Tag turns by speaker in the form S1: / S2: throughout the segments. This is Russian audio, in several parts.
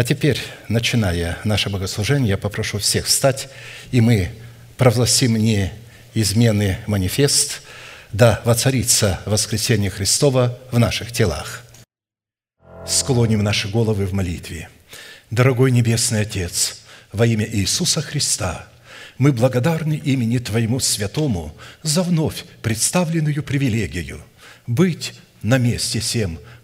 S1: А теперь, начиная наше богослужение, я попрошу всех встать, и мы провозгласим неизменный манифест «Да воцарится воскресение Христова в наших телах». Склоним наши головы в молитве. Дорогой Небесный Отец, во имя Иисуса Христа – мы благодарны имени Твоему Святому за вновь представленную привилегию быть на месте всем,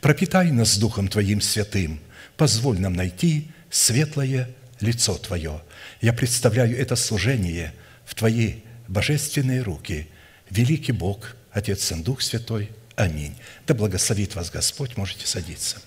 S1: Пропитай нас Духом Твоим святым, позволь нам найти светлое лицо Твое. Я представляю это служение в Твои божественные руки. Великий Бог, Отец, Сын, Дух Святой. Аминь. Да благословит вас Господь. Можете садиться.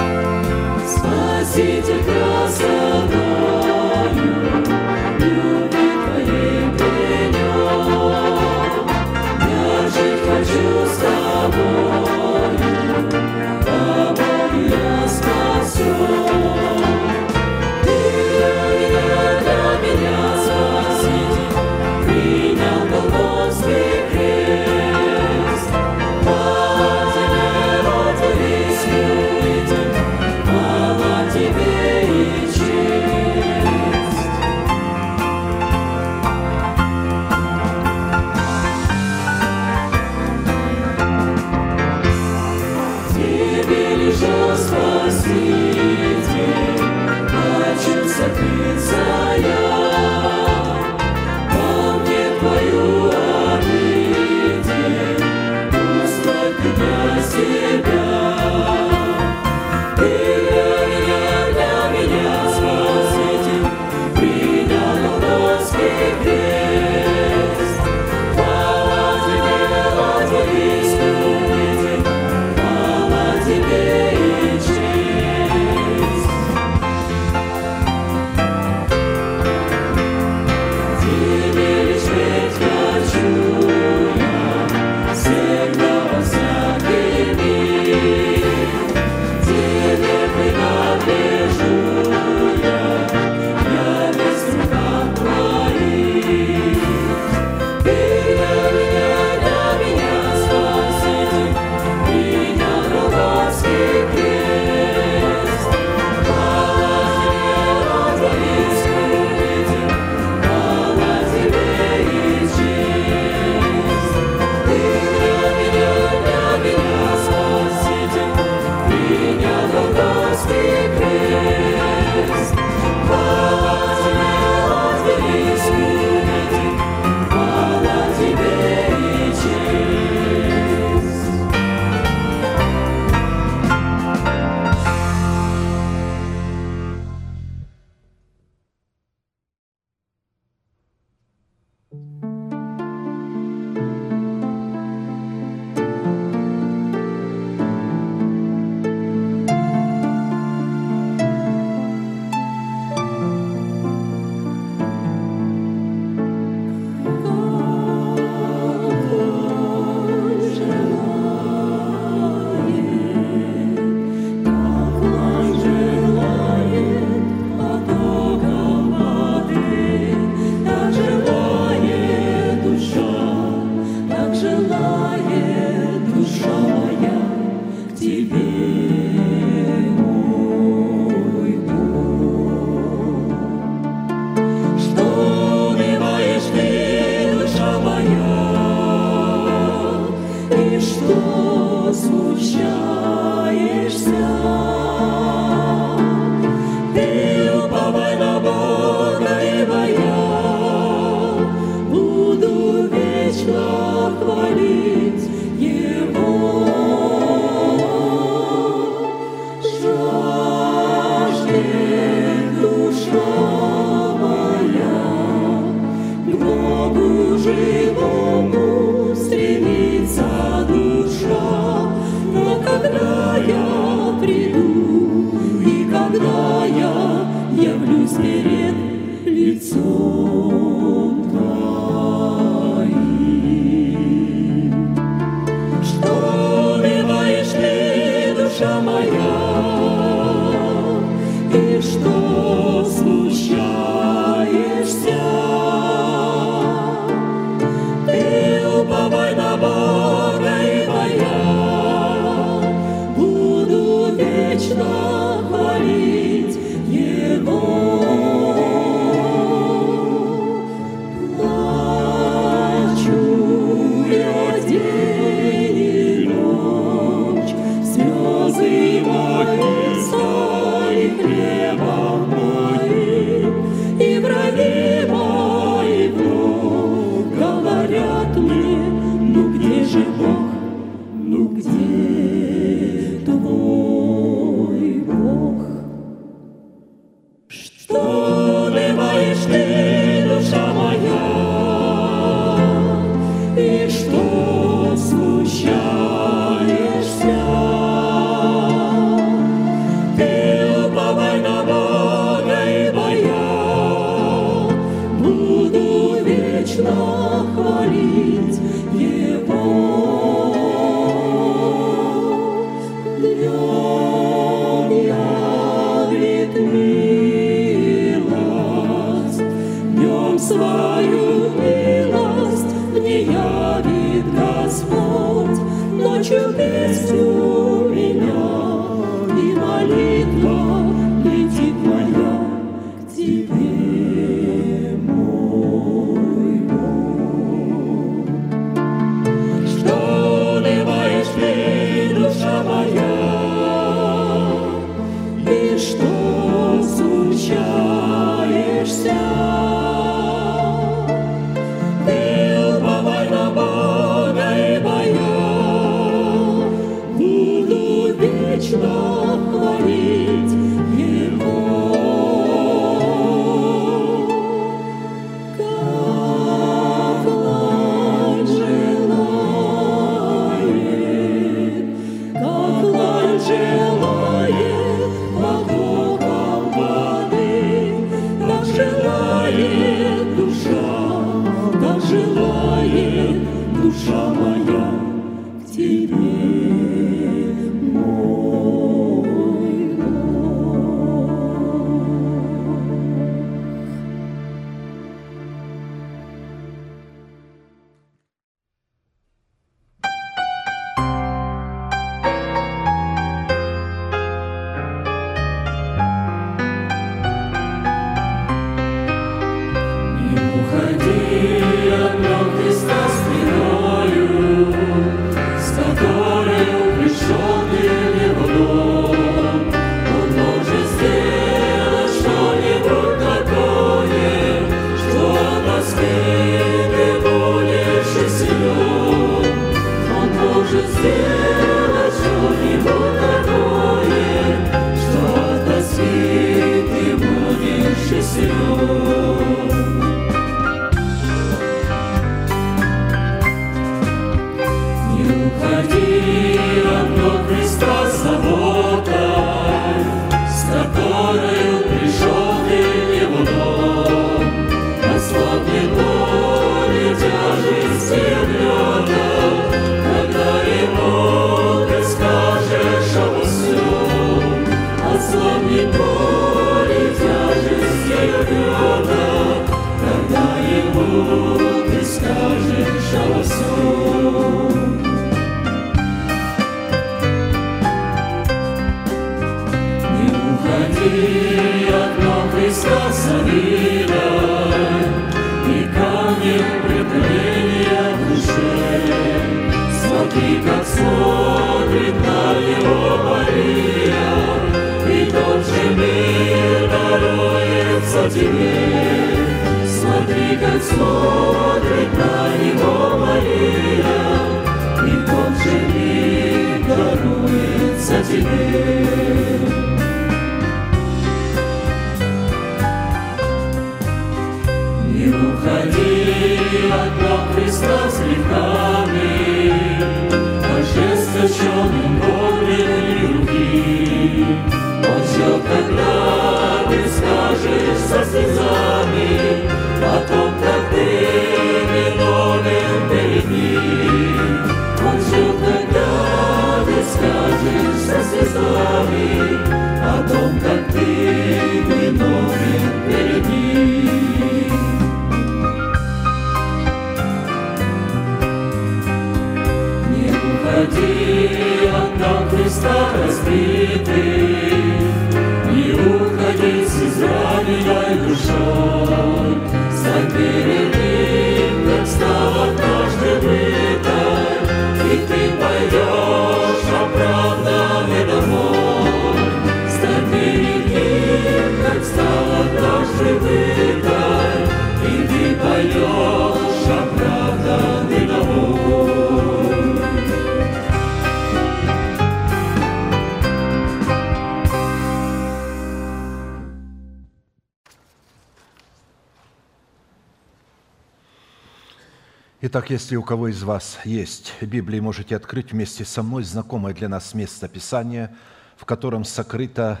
S1: Итак, если у кого из вас есть Библия, можете открыть вместе со мной знакомое для нас место Писания, в котором сокрыто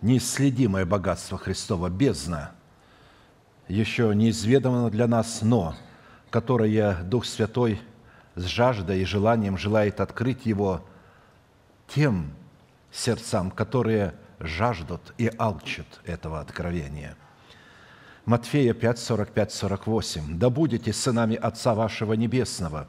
S1: неисследимое богатство Христова, бездна, еще неизведанно для нас, но которое Дух Святой с жаждой и желанием желает открыть его тем сердцам, которые жаждут и алчат этого откровения – Матфея 5, 45, 48. «Да будете сынами Отца вашего Небесного,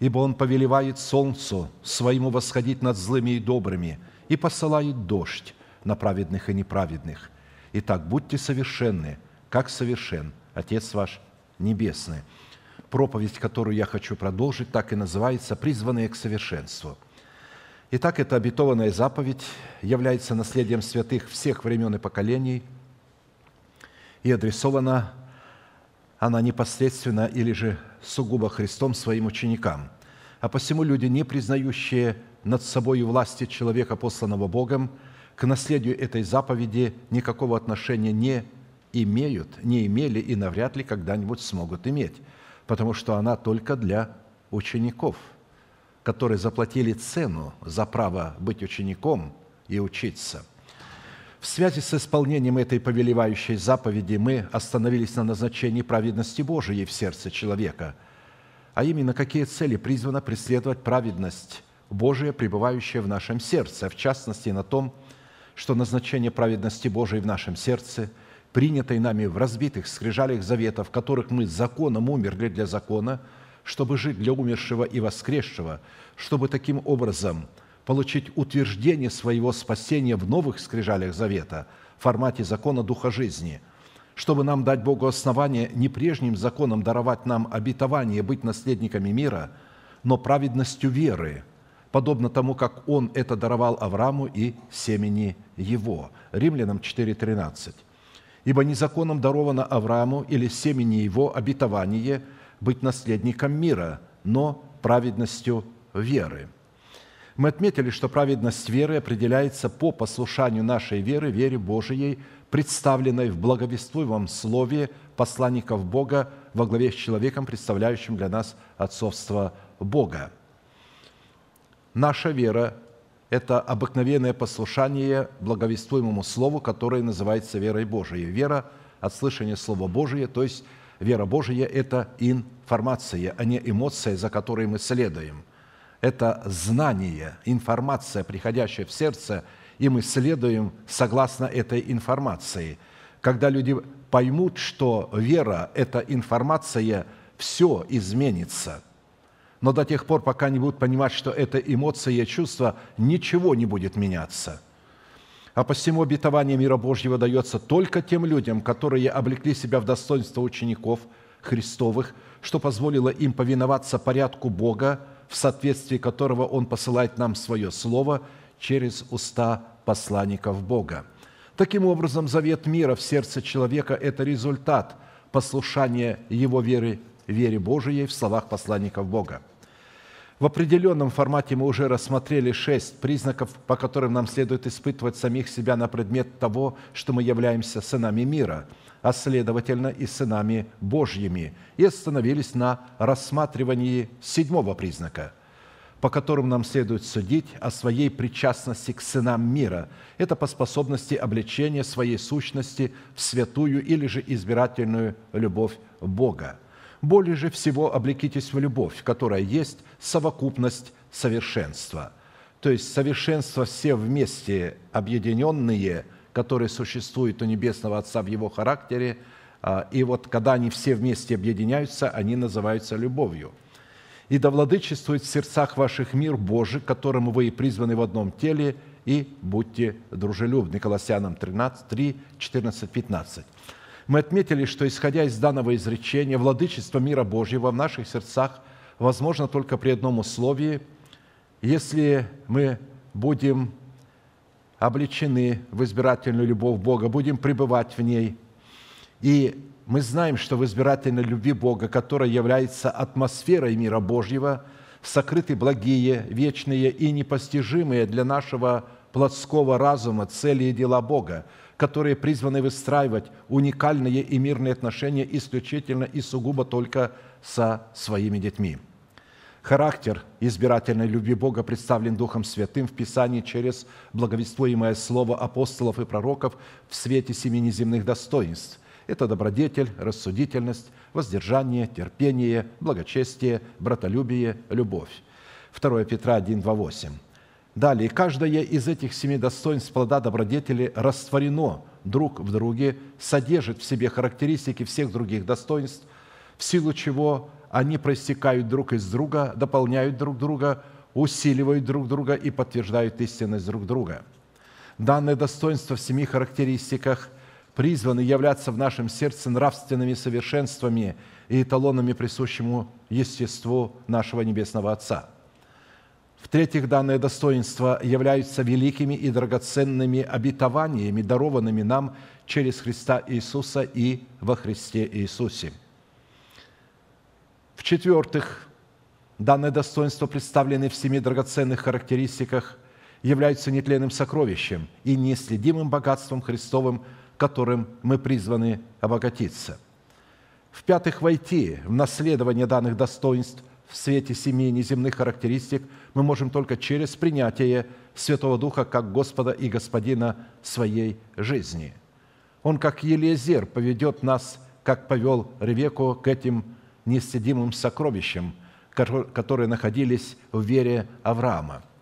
S1: ибо Он повелевает солнцу своему восходить над злыми и добрыми и посылает дождь на праведных и неправедных. Итак, будьте совершенны, как совершен Отец ваш Небесный». Проповедь, которую я хочу продолжить, так и называется «Призванные к совершенству». Итак, эта обетованная заповедь является наследием святых всех времен и поколений – и адресована она непосредственно или же сугубо Христом своим ученикам. А посему люди, не признающие над собой власти человека, посланного Богом, к наследию этой заповеди никакого отношения не имеют, не имели и навряд ли когда-нибудь смогут иметь, потому что она только для учеников, которые заплатили цену за право быть учеником и учиться – в связи с исполнением этой повелевающей заповеди мы остановились на назначении праведности Божией в сердце человека, а именно какие цели призвана преследовать праведность Божия, пребывающая в нашем сердце, в частности на том, что назначение праведности Божией в нашем сердце, принятой нами в разбитых скрижалях завета, в которых мы законом умерли для закона, чтобы жить для умершего и воскресшего, чтобы таким образом – получить утверждение своего спасения в новых скрижалях завета в формате закона Духа жизни, чтобы нам дать Богу основание не прежним законом даровать нам обетование быть наследниками мира, но праведностью веры, подобно тому, как Он это даровал Аврааму и семени его. Римлянам 4.13. «Ибо не законом даровано Аврааму или семени его обетование быть наследником мира, но праведностью веры». Мы отметили, что праведность веры определяется по послушанию нашей веры, вере Божией, представленной в благовествуемом слове посланников Бога во главе с человеком, представляющим для нас отцовство Бога. Наша вера – это обыкновенное послушание благовествуемому слову, которое называется верой Божией. Вера от слышания Слова Божия, то есть вера Божия – это информация, а не эмоция, за которой мы следуем – это знание, информация, приходящая в сердце, и мы следуем согласно этой информации. Когда люди поймут, что вера – это информация, все изменится. Но до тех пор, пока не будут понимать, что это эмоция чувство, ничего не будет меняться. А посему обетование мира Божьего дается только тем людям, которые облекли себя в достоинство учеников, Христовых, что позволило им повиноваться порядку Бога, в соответствии которого Он посылает нам Свое Слово через уста посланников Бога. Таким образом, завет мира в сердце человека – это результат послушания его веры, вере Божией в словах посланников Бога. В определенном формате мы уже рассмотрели шесть признаков, по которым нам следует испытывать самих себя на предмет того, что мы являемся сынами мира, а следовательно и сынами Божьими, и остановились на рассматривании седьмого признака – по которым нам следует судить о своей причастности к сынам мира. Это по способности обличения своей сущности в святую или же избирательную любовь Бога. Более же всего облекитесь в любовь, которая есть совокупность совершенства. То есть совершенство все вместе объединенные, которые существуют у Небесного Отца в Его характере, а, и вот когда они все вместе объединяются, они называются любовью – и да владычествует в сердцах ваших мир Божий, которому вы и призваны в одном теле, и будьте дружелюбны». Колоссянам 13, 3, 14, 15. Мы отметили, что, исходя из данного изречения, владычество мира Божьего в наших сердцах возможно только при одном условии, если мы будем обличены в избирательную любовь Бога, будем пребывать в ней и мы знаем, что в избирательной любви Бога, которая является атмосферой мира Божьего, сокрыты благие, вечные и непостижимые для нашего плотского разума цели и дела Бога, которые призваны выстраивать уникальные и мирные отношения исключительно и сугубо только со своими детьми. Характер избирательной любви Бога представлен Духом Святым в Писании через благовествуемое слово апостолов и пророков в свете семи неземных достоинств, это добродетель, рассудительность, воздержание, терпение, благочестие, братолюбие, любовь. 2 Петра 1, 2, 8. Далее, каждое из этих семи достоинств плода добродетели растворено друг в друге, содержит в себе характеристики всех других достоинств, в силу чего они проистекают друг из друга, дополняют друг друга, усиливают друг друга и подтверждают истинность друг друга. Данное достоинство в семи характеристиках призваны являться в нашем сердце нравственными совершенствами и эталонами присущему естеству нашего Небесного Отца. В-третьих, данные достоинства являются великими и драгоценными обетованиями, дарованными нам через Христа Иисуса и во Христе Иисусе. В-четвертых, данные достоинства, представленные в семи драгоценных характеристиках, являются нетленным сокровищем и неследимым богатством Христовым – которым мы призваны обогатиться. В-пятых, войти в наследование данных достоинств в свете семи неземных характеристик мы можем только через принятие Святого Духа как Господа и Господина своей жизни. Он, как Елизер, поведет нас, как повел Ревеку, к этим нестедимым сокровищам, которые находились в вере Авраама –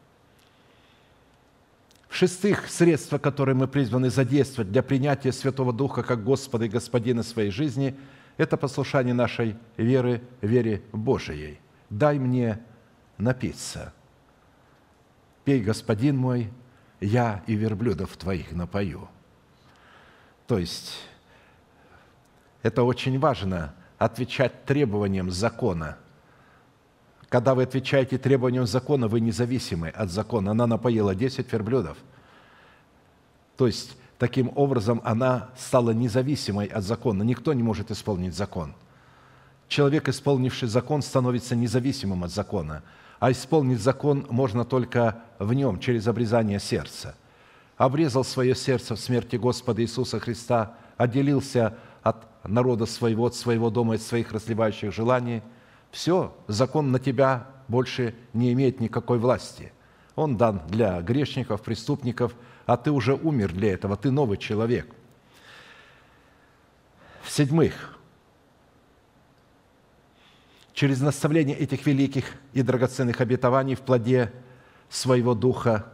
S1: в-шестых, средства, которые мы призваны задействовать для принятия Святого Духа как Господа и Господина своей жизни, это послушание нашей веры, вере Божией. «Дай мне напиться. Пей, Господин мой, я и верблюдов Твоих напою». То есть, это очень важно – отвечать требованиям закона – когда вы отвечаете требованиям закона, вы независимы от закона. Она напоила 10 верблюдов. То есть, таким образом, она стала независимой от закона. Никто не может исполнить закон. Человек, исполнивший закон, становится независимым от закона. А исполнить закон можно только в нем, через обрезание сердца. Обрезал свое сердце в смерти Господа Иисуса Христа, отделился от народа своего, от своего дома, от своих разливающих желаний – все, закон на тебя больше не имеет никакой власти. Он дан для грешников, преступников, а ты уже умер для этого, ты новый человек. В-седьмых, через наставление этих великих и драгоценных обетований в плоде своего Духа,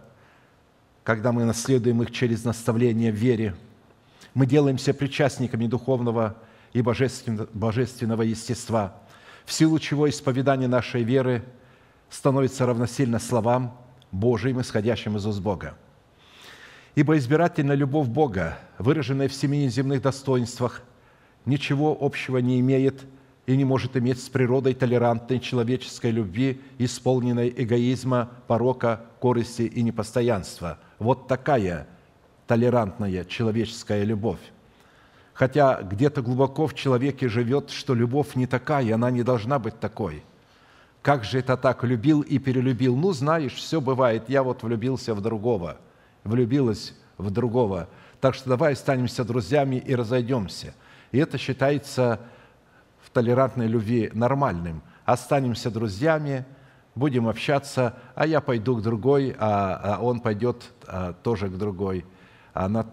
S1: когда мы наследуем их через наставление в вере, мы делаемся причастниками духовного и божественного естества – в силу чего исповедание нашей веры становится равносильно словам Божьим, исходящим из уст Бога. Ибо избирательная любовь Бога, выраженная в семи земных достоинствах, ничего общего не имеет и не может иметь с природой толерантной человеческой любви, исполненной эгоизма, порока, корысти и непостоянства. Вот такая толерантная человеческая любовь. Хотя где-то глубоко в человеке живет, что любовь не такая, она не должна быть такой. Как же это так? Любил и перелюбил. Ну, знаешь, все бывает. Я вот влюбился в другого, влюбилась в другого. Так что давай останемся друзьями и разойдемся. И это считается в толерантной любви нормальным. Останемся друзьями, будем общаться, а я пойду к другой, а, а он пойдет а, тоже к другой. Она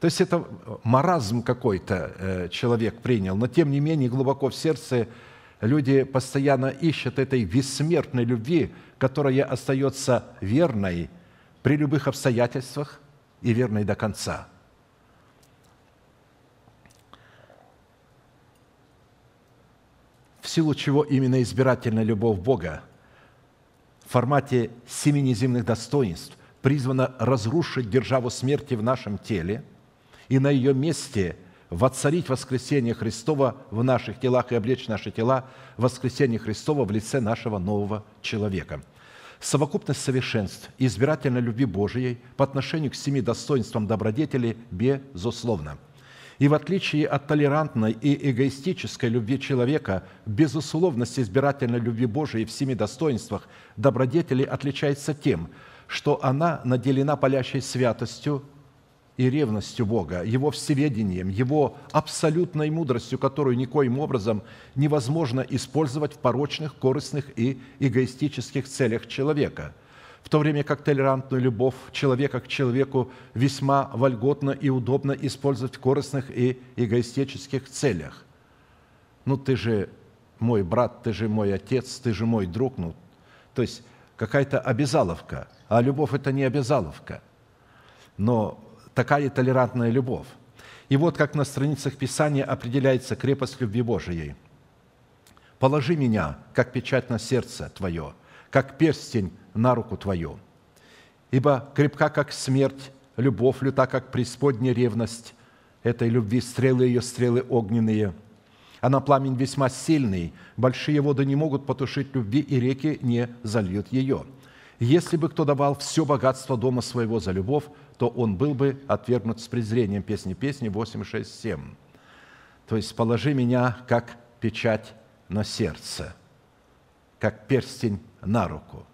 S1: то есть это маразм какой-то э, человек принял, но тем не менее глубоко в сердце люди постоянно ищут этой бессмертной любви, которая остается верной при любых обстоятельствах и верной до конца. В силу чего именно избирательная любовь Бога в формате семи неземных достоинств призвана разрушить державу смерти в нашем теле – и на ее месте воцарить воскресение Христова в наших телах и облечь наши тела воскресение Христова в лице нашего нового человека. Совокупность совершенств и избирательной любви Божией по отношению к семи достоинствам добродетели безусловно. И в отличие от толерантной и эгоистической любви человека, безусловность избирательной любви Божией в семи достоинствах добродетели отличается тем, что она наделена палящей святостью, и ревностью Бога, Его всеведением, Его абсолютной мудростью, которую никоим образом невозможно использовать в порочных, корыстных и эгоистических целях человека, в то время как толерантную любовь человека к человеку весьма вольготно и удобно использовать в корыстных и эгоистических целях. Ну, ты же мой брат, ты же мой отец, ты же мой друг. Ну, то есть какая-то обязаловка, а любовь – это не обязаловка. Но такая толерантная любовь. И вот как на страницах Писания определяется крепость любви Божией. «Положи меня, как печать на сердце твое, как перстень на руку твою. Ибо крепка, как смерть, любовь люта, как преисподняя ревность этой любви, стрелы ее, стрелы огненные. Она пламень весьма сильный, большие воды не могут потушить любви, и реки не зальют ее. Если бы кто давал все богатство дома своего за любовь, то он был бы отвергнут с презрением. Песни песни 8, 6, 7. То есть «положи меня, как печать на сердце, как перстень на руку».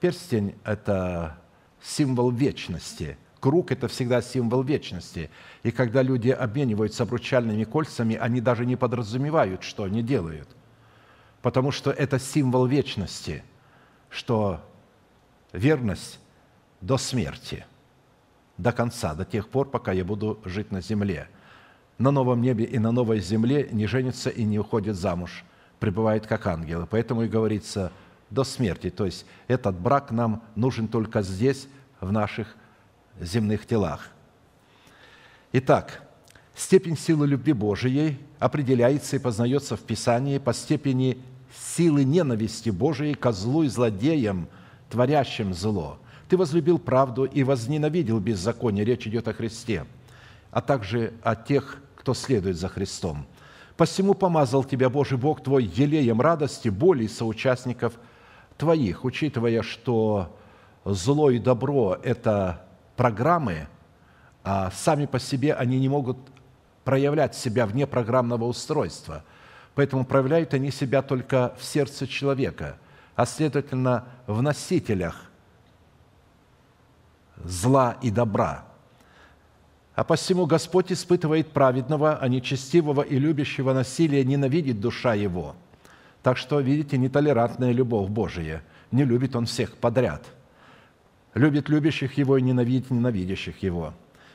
S1: Перстень – это символ вечности. Круг – это всегда символ вечности. И когда люди обмениваются обручальными кольцами, они даже не подразумевают, что они делают. Потому что это символ вечности, что верность до смерти – до конца, до тех пор, пока я буду жить на земле. На новом небе и на новой земле не женится и не уходит замуж, пребывает как ангелы. Поэтому и говорится до смерти. То есть этот брак нам нужен только здесь, в наших земных телах. Итак, степень силы любви Божией определяется и познается в Писании по степени силы ненависти Божией ко злу и злодеям, творящим зло – ты возлюбил правду и возненавидел беззаконие. Речь идет о Христе, а также о тех, кто следует за Христом. Посему помазал тебя Божий Бог твой елеем радости, боли соучастников твоих, учитывая, что зло и добро – это программы, а сами по себе они не могут проявлять себя вне программного устройства. Поэтому проявляют они себя только в сердце человека, а следовательно в носителях зла и добра. А посему Господь испытывает праведного, а нечестивого и любящего насилия ненавидит душа его. Так что, видите, нетолерантная любовь Божия. Не любит Он всех подряд. Любит любящих Его и ненавидит ненавидящих Его.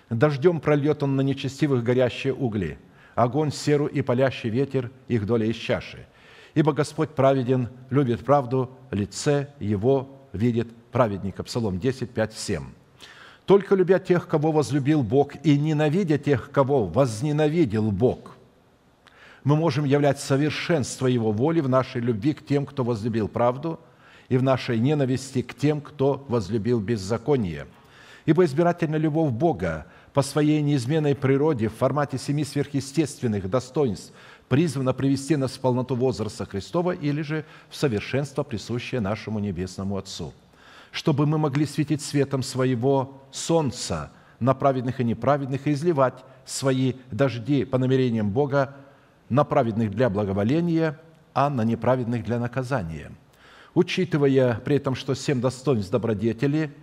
S1: Дождем прольет Он на нечестивых горящие угли, огонь, серу и палящий ветер их доля из чаши. Ибо Господь праведен, любит правду, лице Его видит праведника. Псалом 10, 5, 7. Только любя тех, кого возлюбил Бог, и ненавидя тех, кого возненавидел Бог, мы можем являть совершенство Его воли в нашей любви к тем, кто возлюбил правду, и в нашей ненависти к тем, кто возлюбил беззаконие. Ибо избирательная любовь Бога по своей неизменной природе в формате семи сверхъестественных достоинств призвана привести нас в полноту возраста Христова или же в совершенство, присущее нашему Небесному Отцу, чтобы мы могли светить светом своего солнца на праведных и неправедных и изливать свои дожди по намерениям Бога на праведных для благоволения, а на неправедных для наказания. Учитывая при этом, что семь достоинств добродетели,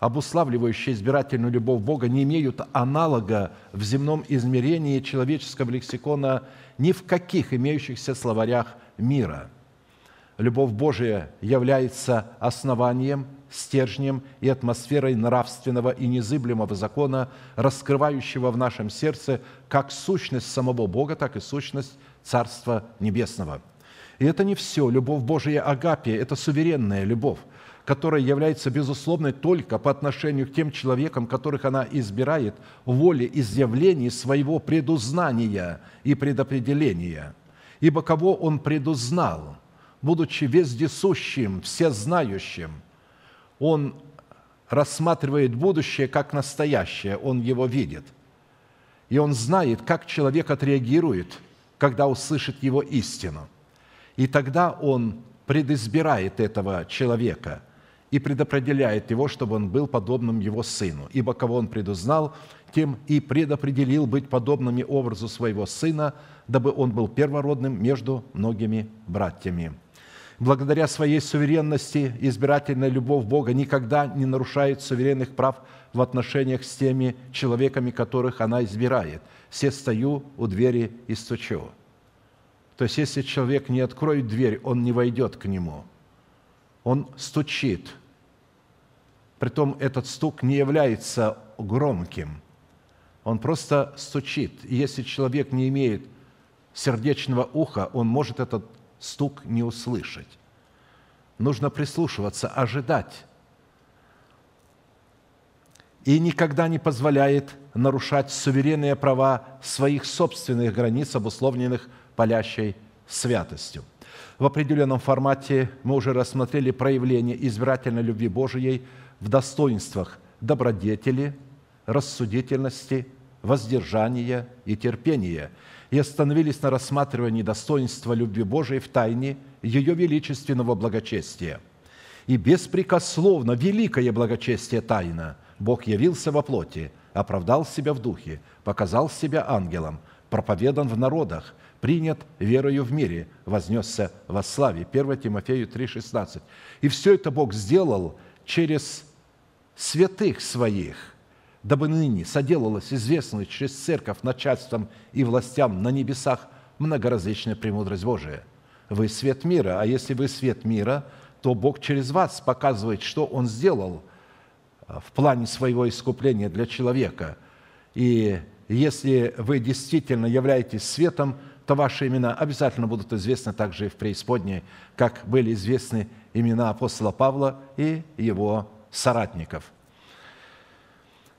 S1: обуславливающие избирательную любовь Бога, не имеют аналога в земном измерении человеческого лексикона ни в каких имеющихся словарях мира. Любовь Божия является основанием, стержнем и атмосферой нравственного и незыблемого закона, раскрывающего в нашем сердце как сущность самого Бога, так и сущность Царства Небесного. И это не все. Любовь Божия Агапия – это суверенная любовь, которая является безусловной только по отношению к тем человекам, которых она избирает в воле изъявлений своего предузнания и предопределения. Ибо кого он предузнал, будучи вездесущим, всезнающим, он рассматривает будущее как настоящее, он его видит. И он знает, как человек отреагирует, когда услышит его истину. И тогда он предизбирает этого человека – и предопределяет его, чтобы он был подобным его сыну. Ибо кого он предузнал, тем и предопределил быть подобными образу своего сына, дабы он был первородным между многими братьями. Благодаря своей суверенности избирательная любовь Бога никогда не нарушает суверенных прав в отношениях с теми человеками, которых она избирает. «Все стою у двери и стучу». То есть, если человек не откроет дверь, он не войдет к нему. Он стучит – Притом этот стук не является громким. Он просто стучит. И если человек не имеет сердечного уха, он может этот стук не услышать. Нужно прислушиваться, ожидать. И никогда не позволяет нарушать суверенные права своих собственных границ, обусловленных палящей святостью. В определенном формате мы уже рассмотрели проявление избирательной любви Божией – в достоинствах добродетели, рассудительности, воздержания и терпения и остановились на рассматривании достоинства любви Божией в тайне ее величественного благочестия. И беспрекословно великое благочестие тайна Бог явился во плоти, оправдал себя в духе, показал себя ангелом, проповедан в народах, принят верою в мире, вознесся во славе. 1 Тимофею 3,16. И все это Бог сделал через святых своих, дабы ныне соделалась известной через церковь начальством и властям на небесах многоразличная премудрость Божия. Вы свет мира, а если вы свет мира, то Бог через вас показывает, что Он сделал а, в плане своего искупления для человека. И если вы действительно являетесь светом, то ваши имена обязательно будут известны также и в преисподней, как были известны имена апостола Павла и его соратников.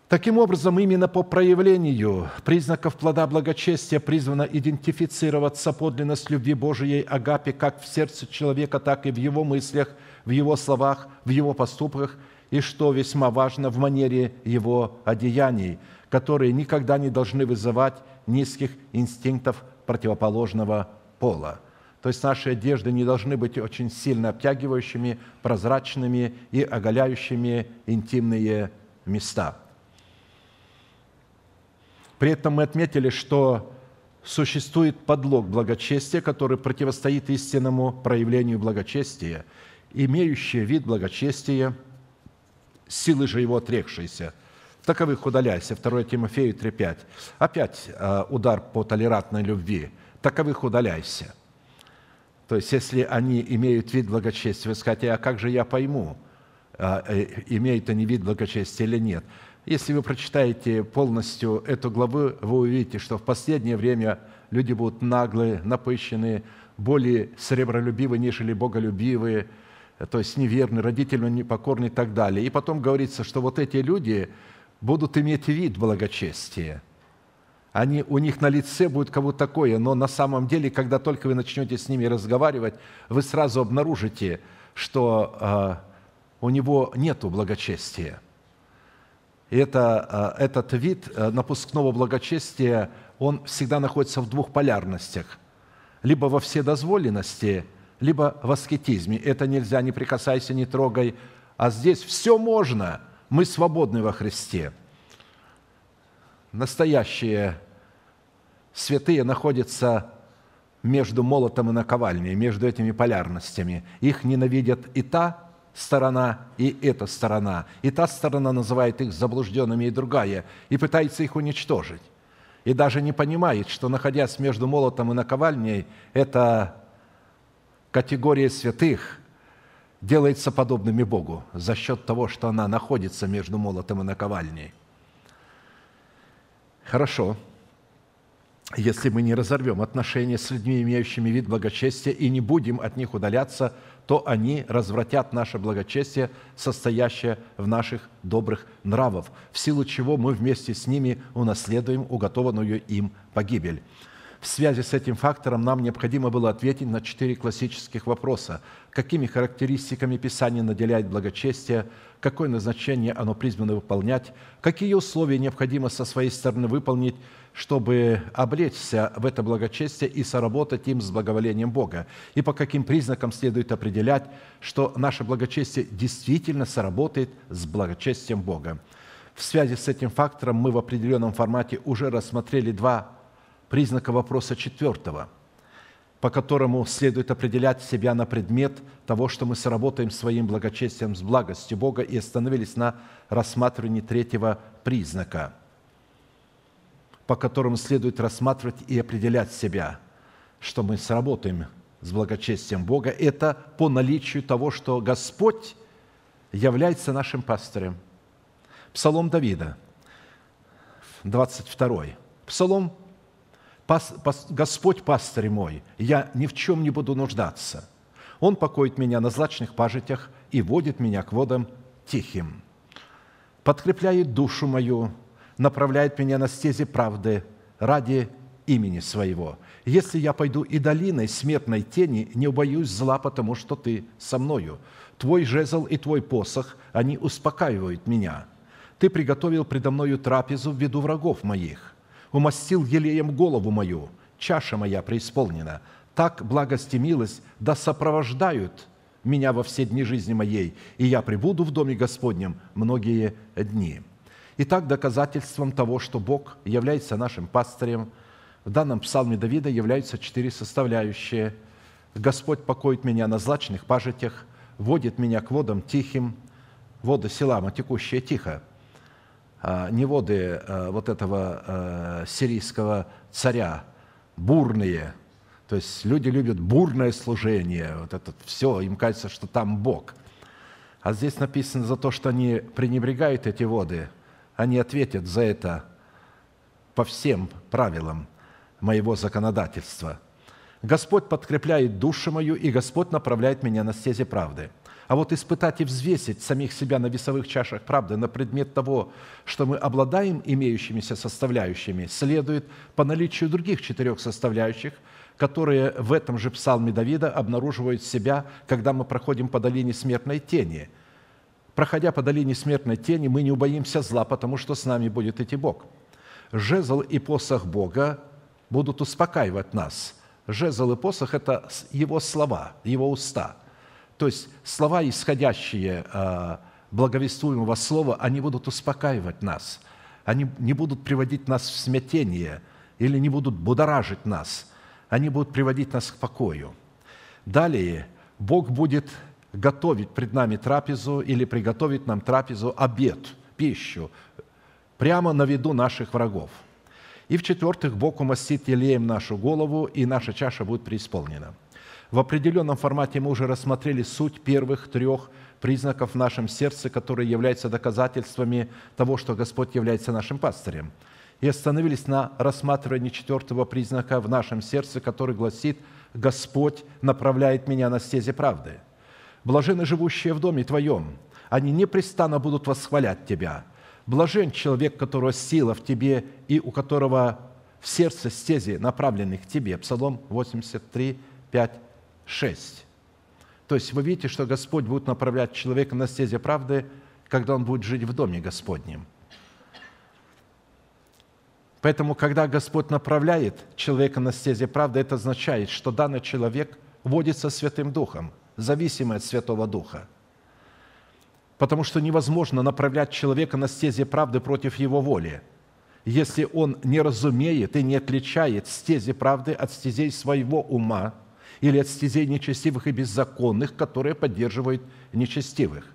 S1: Таким образом, именно по проявлению признаков плода благочестия призвана идентифицироваться подлинность любви Божией Агапе как в сердце человека, так и в его мыслях, в его словах, в его поступках, и, что весьма важно, в манере его одеяний, которые никогда не должны вызывать низких инстинктов противоположного пола – то есть наши одежды не должны быть очень сильно обтягивающими, прозрачными и оголяющими интимные места. При этом мы отметили, что существует подлог благочестия, который противостоит истинному проявлению благочестия, имеющий вид благочестия, силы же его отрекшиеся. Таковых удаляйся. 2 Тимофею 3,5. Опять э, удар по толерантной любви. Таковых удаляйся – то есть, если они имеют вид благочестия, вы скажете, а как же я пойму, а, э, имеют они вид благочестия или нет? Если вы прочитаете полностью эту главу, вы увидите, что в последнее время люди будут наглые, напыщенные, более сребролюбивые, нежели боголюбивые, то есть неверные, родительно непокорные и так далее. И потом говорится, что вот эти люди будут иметь вид благочестия – они, у них на лице будет кого-то такое, но на самом деле, когда только вы начнете с ними разговаривать, вы сразу обнаружите, что э, у него нет благочестия. И это, э, этот вид э, напускного благочестия, он всегда находится в двух полярностях. либо во вседозволенности, либо в аскетизме. Это нельзя, не прикасайся, не трогай. А здесь все можно. Мы свободны во Христе. Настоящие святые находятся между молотом и наковальней, между этими полярностями. Их ненавидят и та сторона, и эта сторона. И та сторона называет их заблужденными, и другая, и пытается их уничтожить. И даже не понимает, что, находясь между молотом и наковальней, эта категория святых делается подобными Богу за счет того, что она находится между молотом и наковальней. Хорошо если мы не разорвем отношения с людьми, имеющими вид благочестия, и не будем от них удаляться, то они развратят наше благочестие, состоящее в наших добрых нравов, в силу чего мы вместе с ними унаследуем уготованную им погибель. В связи с этим фактором нам необходимо было ответить на четыре классических вопроса. Какими характеристиками Писание наделяет благочестие, какое назначение оно призвано выполнять, какие условия необходимо со своей стороны выполнить, чтобы облечься в это благочестие и соработать им с благоволением Бога, и по каким признакам следует определять, что наше благочестие действительно соработает с благочестием Бога. В связи с этим фактором мы в определенном формате уже рассмотрели два признака вопроса четвертого, по которому следует определять себя на предмет того, что мы сработаем своим благочестием с благостью Бога и остановились на рассматривании третьего признака, по которому следует рассматривать и определять себя, что мы сработаем с благочестием Бога, это по наличию того, что Господь является нашим пастырем. Псалом Давида, 22. Псалом Господь пастырь мой, я ни в чем не буду нуждаться. Он покоит меня на злачных пажитях и водит меня к водам тихим. Подкрепляет душу мою, направляет меня на стези правды ради имени Своего. Если я пойду и долиной смертной тени, не убоюсь зла, потому что Ты со мною. Твой жезл и Твой посох, они успокаивают меня. Ты приготовил предо мною трапезу в виду врагов моих умастил елеем голову мою, чаша моя преисполнена. Так благость и милость да сопровождают меня во все дни жизни моей, и я пребуду в доме Господнем многие дни». Итак, доказательством того, что Бог является нашим пастырем, в данном псалме Давида являются четыре составляющие. «Господь покоит меня на злачных пажитях, водит меня к водам тихим, воды Селама, текущие тихо, а, не воды а, вот этого а, сирийского царя, бурные. То есть люди любят бурное служение, вот это все, им кажется, что там Бог. А здесь написано за то, что они пренебрегают эти воды, они ответят за это по всем правилам моего законодательства. Господь подкрепляет душу мою, и Господь направляет меня на стези правды – а вот испытать и взвесить самих себя на весовых чашах правды на предмет того, что мы обладаем имеющимися составляющими, следует по наличию других четырех составляющих, которые в этом же псалме Давида обнаруживают себя, когда мы проходим по долине смертной тени. Проходя по долине смертной тени, мы не убоимся зла, потому что с нами будет идти Бог. Жезл и посох Бога будут успокаивать нас. Жезл и посох – это Его слова, Его уста – то есть слова, исходящие а, благовествуемого слова, они будут успокаивать нас. Они не будут приводить нас в смятение или не будут будоражить нас. Они будут приводить нас к покою. Далее Бог будет готовить пред нами трапезу или приготовить нам трапезу, обед, пищу, прямо на виду наших врагов. И в-четвертых, Бог умастит елеем нашу голову, и наша чаша будет преисполнена – в определенном формате мы уже рассмотрели суть первых трех признаков в нашем сердце, которые являются доказательствами того, что Господь является нашим пастырем. И остановились на рассматривании четвертого признака в нашем сердце, который гласит «Господь направляет меня на стези правды». Блажены живущие в доме Твоем, они непрестанно будут восхвалять Тебя. Блажен человек, которого сила в Тебе и у которого в сердце стези направлены к Тебе. Псалом 83, 5 6. То есть вы видите, что Господь будет направлять человека на стезе правды, когда он будет жить в доме Господнем. Поэтому, когда Господь направляет человека на стезе правды, это означает, что данный человек водится Святым Духом, зависимый от Святого Духа. Потому что невозможно направлять человека на стезе правды против его воли, если он не разумеет и не отличает стези правды от стезей своего ума или от стезей нечестивых и беззаконных, которые поддерживают нечестивых.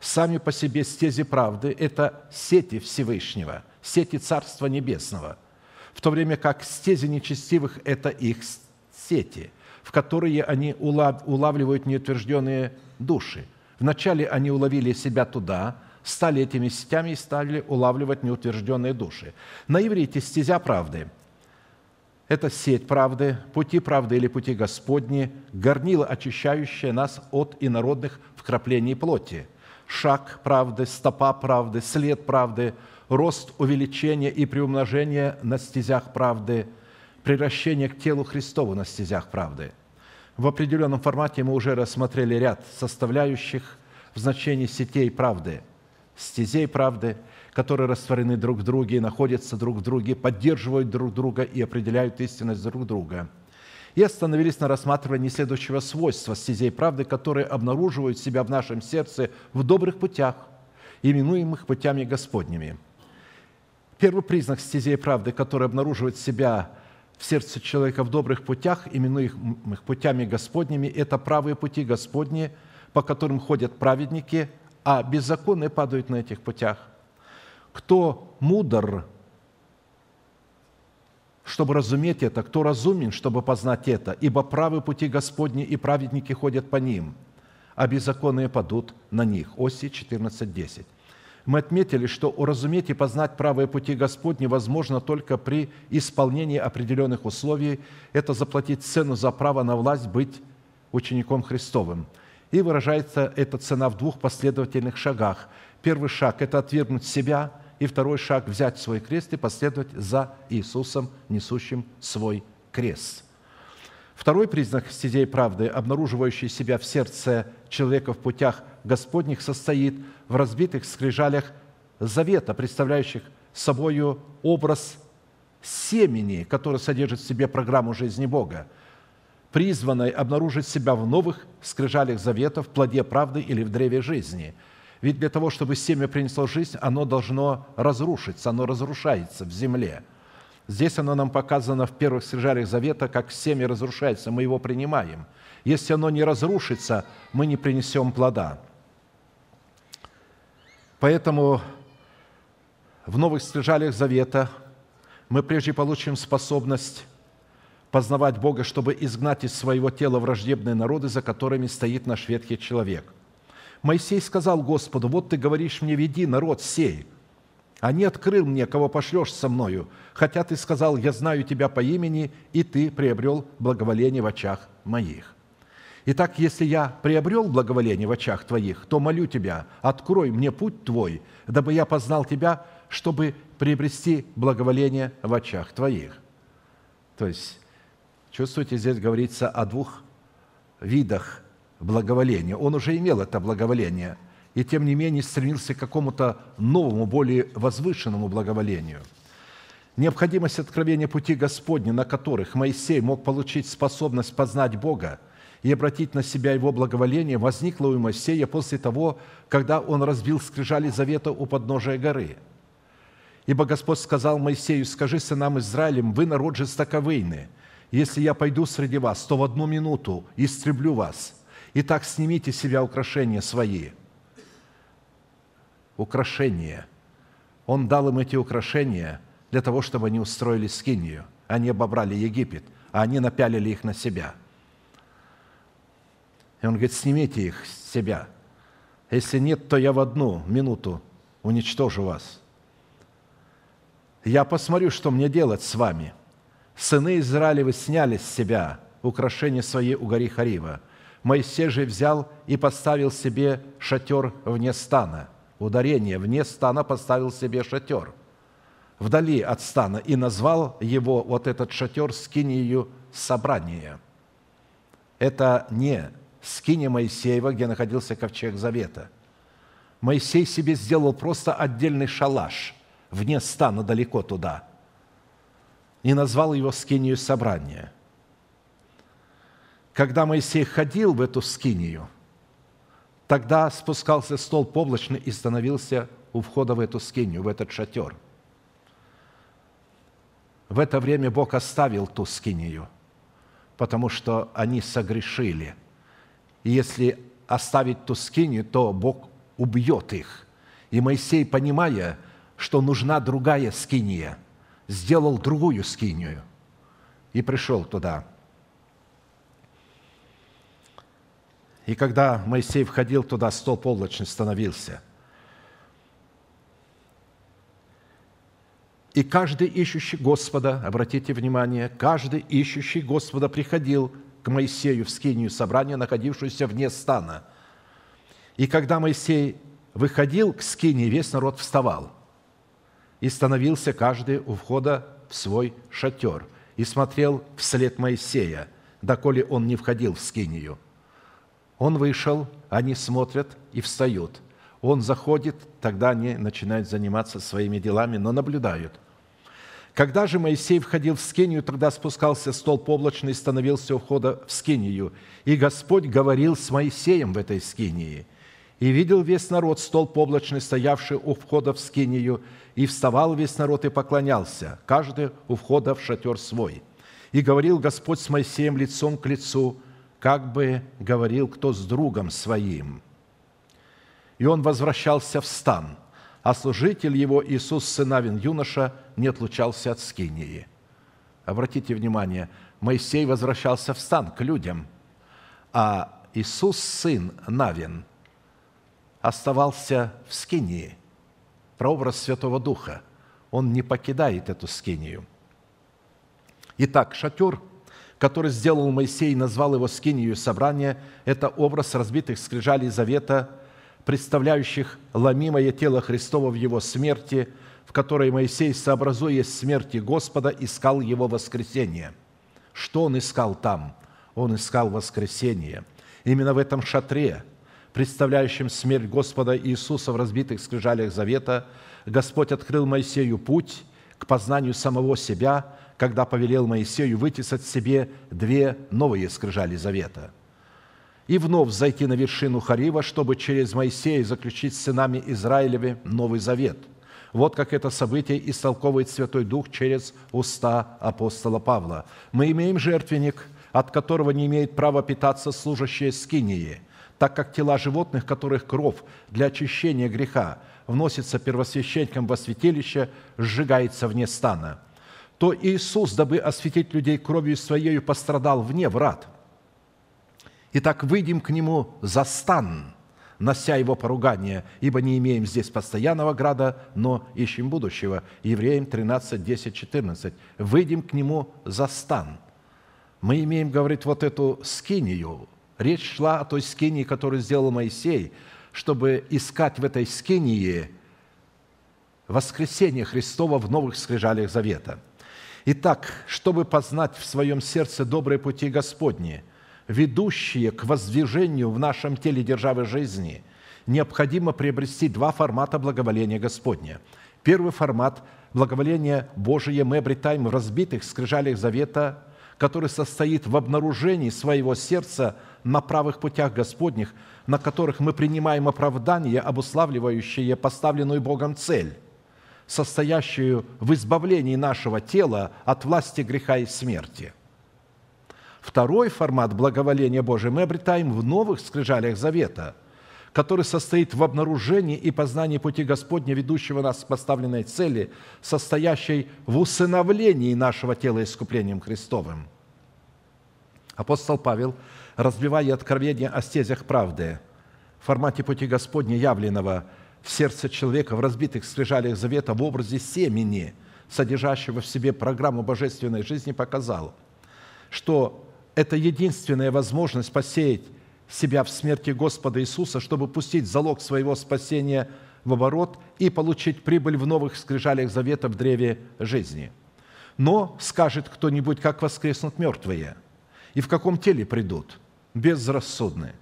S1: Сами по себе стези правды – это сети Всевышнего – сети Царства Небесного, в то время как стези нечестивых – это их сети, в которые они улавливают неутвержденные души. Вначале они уловили себя туда, стали этими сетями и стали улавливать неутвержденные души. На иврите стезя правды – это сеть правды, пути правды или пути Господни, горнило, очищающее нас от инородных вкраплений плоти, шаг правды, стопа правды, след правды – рост, увеличение и приумножение на стезях правды, превращение к телу Христову на стезях правды. В определенном формате мы уже рассмотрели ряд составляющих в значении сетей правды, стезей правды, которые растворены друг в друге, находятся друг в друге, поддерживают друг друга и определяют истинность друг друга. И остановились на рассматривании следующего свойства стезей правды, которые обнаруживают себя в нашем сердце в добрых путях, именуемых путями Господними – Первый признак стезей правды, который обнаруживает себя в сердце человека в добрых путях, именуемых путями Господними, это правые пути Господни, по которым ходят праведники, а беззаконные падают на этих путях. Кто мудр, чтобы разуметь это, кто разумен, чтобы познать это, ибо правые пути Господни и праведники ходят по ним, а беззаконные падут на них. Оси 14.10 мы отметили, что уразуметь и познать правые пути Господни возможно только при исполнении определенных условий. Это заплатить цену за право на власть быть учеником Христовым. И выражается эта цена в двух последовательных шагах. Первый шаг – это отвергнуть себя, и второй шаг – взять свой крест и последовать за Иисусом, несущим свой крест – Второй признак стезей правды, обнаруживающий себя в сердце человека в путях Господних, состоит в разбитых скрижалях завета, представляющих собою образ семени, который содержит в себе программу жизни Бога, призванной обнаружить себя в новых скрижалях завета, в плоде правды или в древе жизни. Ведь для того, чтобы семя принесло жизнь, оно должно разрушиться, оно разрушается в земле – Здесь оно нам показано в первых скрижалях Завета, как семя разрушается, мы его принимаем. Если оно не разрушится, мы не принесем плода. Поэтому в новых скрижалях Завета мы прежде получим способность познавать Бога, чтобы изгнать из своего тела враждебные народы, за которыми стоит наш ветхий человек. Моисей сказал Господу, вот ты говоришь мне, веди народ сей – а не открыл мне, кого пошлешь со мною, хотя ты сказал, я знаю тебя по имени, и ты приобрел благоволение в очах моих. Итак, если я приобрел благоволение в очах твоих, то молю тебя, открой мне путь твой, дабы я познал тебя, чтобы приобрести благоволение в очах твоих. То есть, чувствуете, здесь говорится о двух видах благоволения. Он уже имел это благоволение – и тем не менее стремился к какому-то новому, более возвышенному благоволению. Необходимость откровения пути Господня, на которых Моисей мог получить способность познать Бога и обратить на себя Его благоволение, возникла у Моисея после того, когда он разбил скрижали завета у подножия горы. Ибо Господь сказал Моисею, «Скажи сынам Израилем, вы народ жестоковыйный. Если я пойду среди вас, то в одну минуту истреблю вас. Итак, снимите себя украшения свои» украшения. Он дал им эти украшения для того, чтобы они устроили скинию. Они обобрали Египет, а они напялили их на себя. И он говорит, снимите их с себя. Если нет, то я в одну минуту уничтожу вас. Я посмотрю, что мне делать с вами. Сыны Израилевы сняли с себя украшения свои у горы Харива. Моисей же взял и поставил себе шатер вне стана – ударение, вне стана поставил себе шатер, вдали от стана, и назвал его, вот этот шатер, скинию собрания. Это не скиния Моисеева, где находился ковчег Завета. Моисей себе сделал просто отдельный шалаш, вне стана, далеко туда. и назвал его скинию собрания. Когда Моисей ходил в эту скинию, тогда спускался столб облачный и становился у входа в эту скинию, в этот шатер. В это время Бог оставил ту скинию, потому что они согрешили. И если оставить ту скинию, то Бог убьет их. И Моисей, понимая, что нужна другая скиния, сделал другую скинию и пришел туда. И когда Моисей входил туда, столб облачный становился – И каждый ищущий Господа, обратите внимание, каждый ищущий Господа приходил к Моисею в скинию собрания, находившуюся вне стана. И когда Моисей выходил к скинии, весь народ вставал. И становился каждый у входа в свой шатер и смотрел вслед Моисея, доколе он не входил в скинию. Он вышел, они смотрят и встают. Он заходит, тогда они начинают заниматься своими делами, но наблюдают. Когда же Моисей входил в скинию, тогда спускался столб облачный и становился у входа в скинию. И Господь говорил с Моисеем в этой скинии. И видел весь народ столб облачный, стоявший у входа в скинию, и вставал весь народ и поклонялся, каждый у входа в шатер свой. И говорил Господь с Моисеем лицом к лицу, как бы говорил кто с другом своим. И он возвращался в стан – а служитель его Иисус сыновин юноша не отлучался от скинии. Обратите внимание, Моисей возвращался в стан к людям, а Иисус, сын Навин, оставался в скинии. Прообраз Святого Духа. Он не покидает эту скинию. Итак, шатер, который сделал Моисей и назвал его скинию собрания, это образ разбитых скрижалей завета – представляющих ломимое тело Христова в Его смерти, в которой Моисей, сообразуя смерти Господа, искал Его воскресение. Что он искал там? Он искал воскресение. Именно в этом шатре, представляющем смерть Господа Иисуса в разбитых скрижалях завета, Господь открыл Моисею путь к познанию самого себя, когда повелел Моисею вытесать себе две новые скрижали завета – и вновь зайти на вершину Харива, чтобы через Моисея заключить с сынами Израилеве Новый Завет. Вот как это событие истолковывает Святой Дух через уста апостола Павла. Мы имеем жертвенник, от которого не имеет права питаться служащие скинии, так как тела животных, которых кровь для очищения греха вносится первосвященником во святилище, сжигается вне стана, то Иисус, дабы осветить людей кровью своей, пострадал вне врат – Итак, выйдем к нему за стан, нося его поругание, ибо не имеем здесь постоянного града, но ищем будущего. Евреям 13, 10, 14. Выйдем к нему за стан. Мы имеем, говорит, вот эту скинию. Речь шла о той скинии, которую сделал Моисей, чтобы искать в этой скинии воскресение Христова в новых скрижалях завета. Итак, чтобы познать в своем сердце добрые пути Господни – ведущие к воздвижению в нашем теле державы жизни, необходимо приобрести два формата благоволения Господня. Первый формат благоволения Божие мы обретаем в разбитых скрижалях завета, который состоит в обнаружении своего сердца на правых путях Господних, на которых мы принимаем оправдание, обуславливающее поставленную Богом цель, состоящую в избавлении нашего тела от власти греха и смерти – Второй формат благоволения Божия мы обретаем в новых скрижалях завета, который состоит в обнаружении и познании пути Господня, ведущего нас к поставленной цели, состоящей в усыновлении нашего тела искуплением Христовым. Апостол Павел, разбивая откровение о стезях правды в формате пути Господня, явленного в сердце человека в разбитых скрижалях завета в образе семени, содержащего в себе программу божественной жизни, показал, что это единственная возможность посеять себя в смерти Господа Иисуса, чтобы пустить залог своего спасения в оборот и получить прибыль в новых скрижалях завета в древе жизни. Но, скажет кто-нибудь, как воскреснут мертвые, и в каком теле придут? Безрассудные.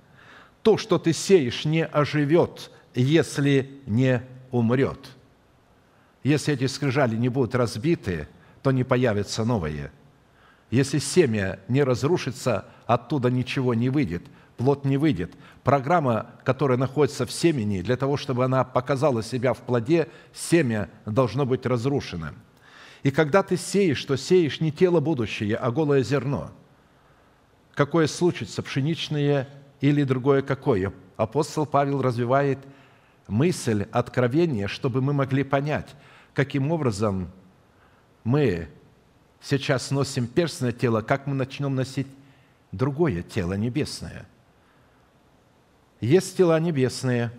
S1: То, что ты сеешь, не оживет, если не умрет. Если эти скрижали не будут разбиты, то не появится новое. Если семя не разрушится, оттуда ничего не выйдет, плод не выйдет. Программа, которая находится в семени, для того, чтобы она показала себя в плоде, семя должно быть разрушено. И когда ты сеешь, то сеешь не тело будущее, а голое зерно. Какое случится, пшеничное или другое какое? Апостол Павел развивает мысль откровения, чтобы мы могли понять, каким образом мы сейчас носим перстное тело, как мы начнем носить другое тело небесное. Есть тела небесные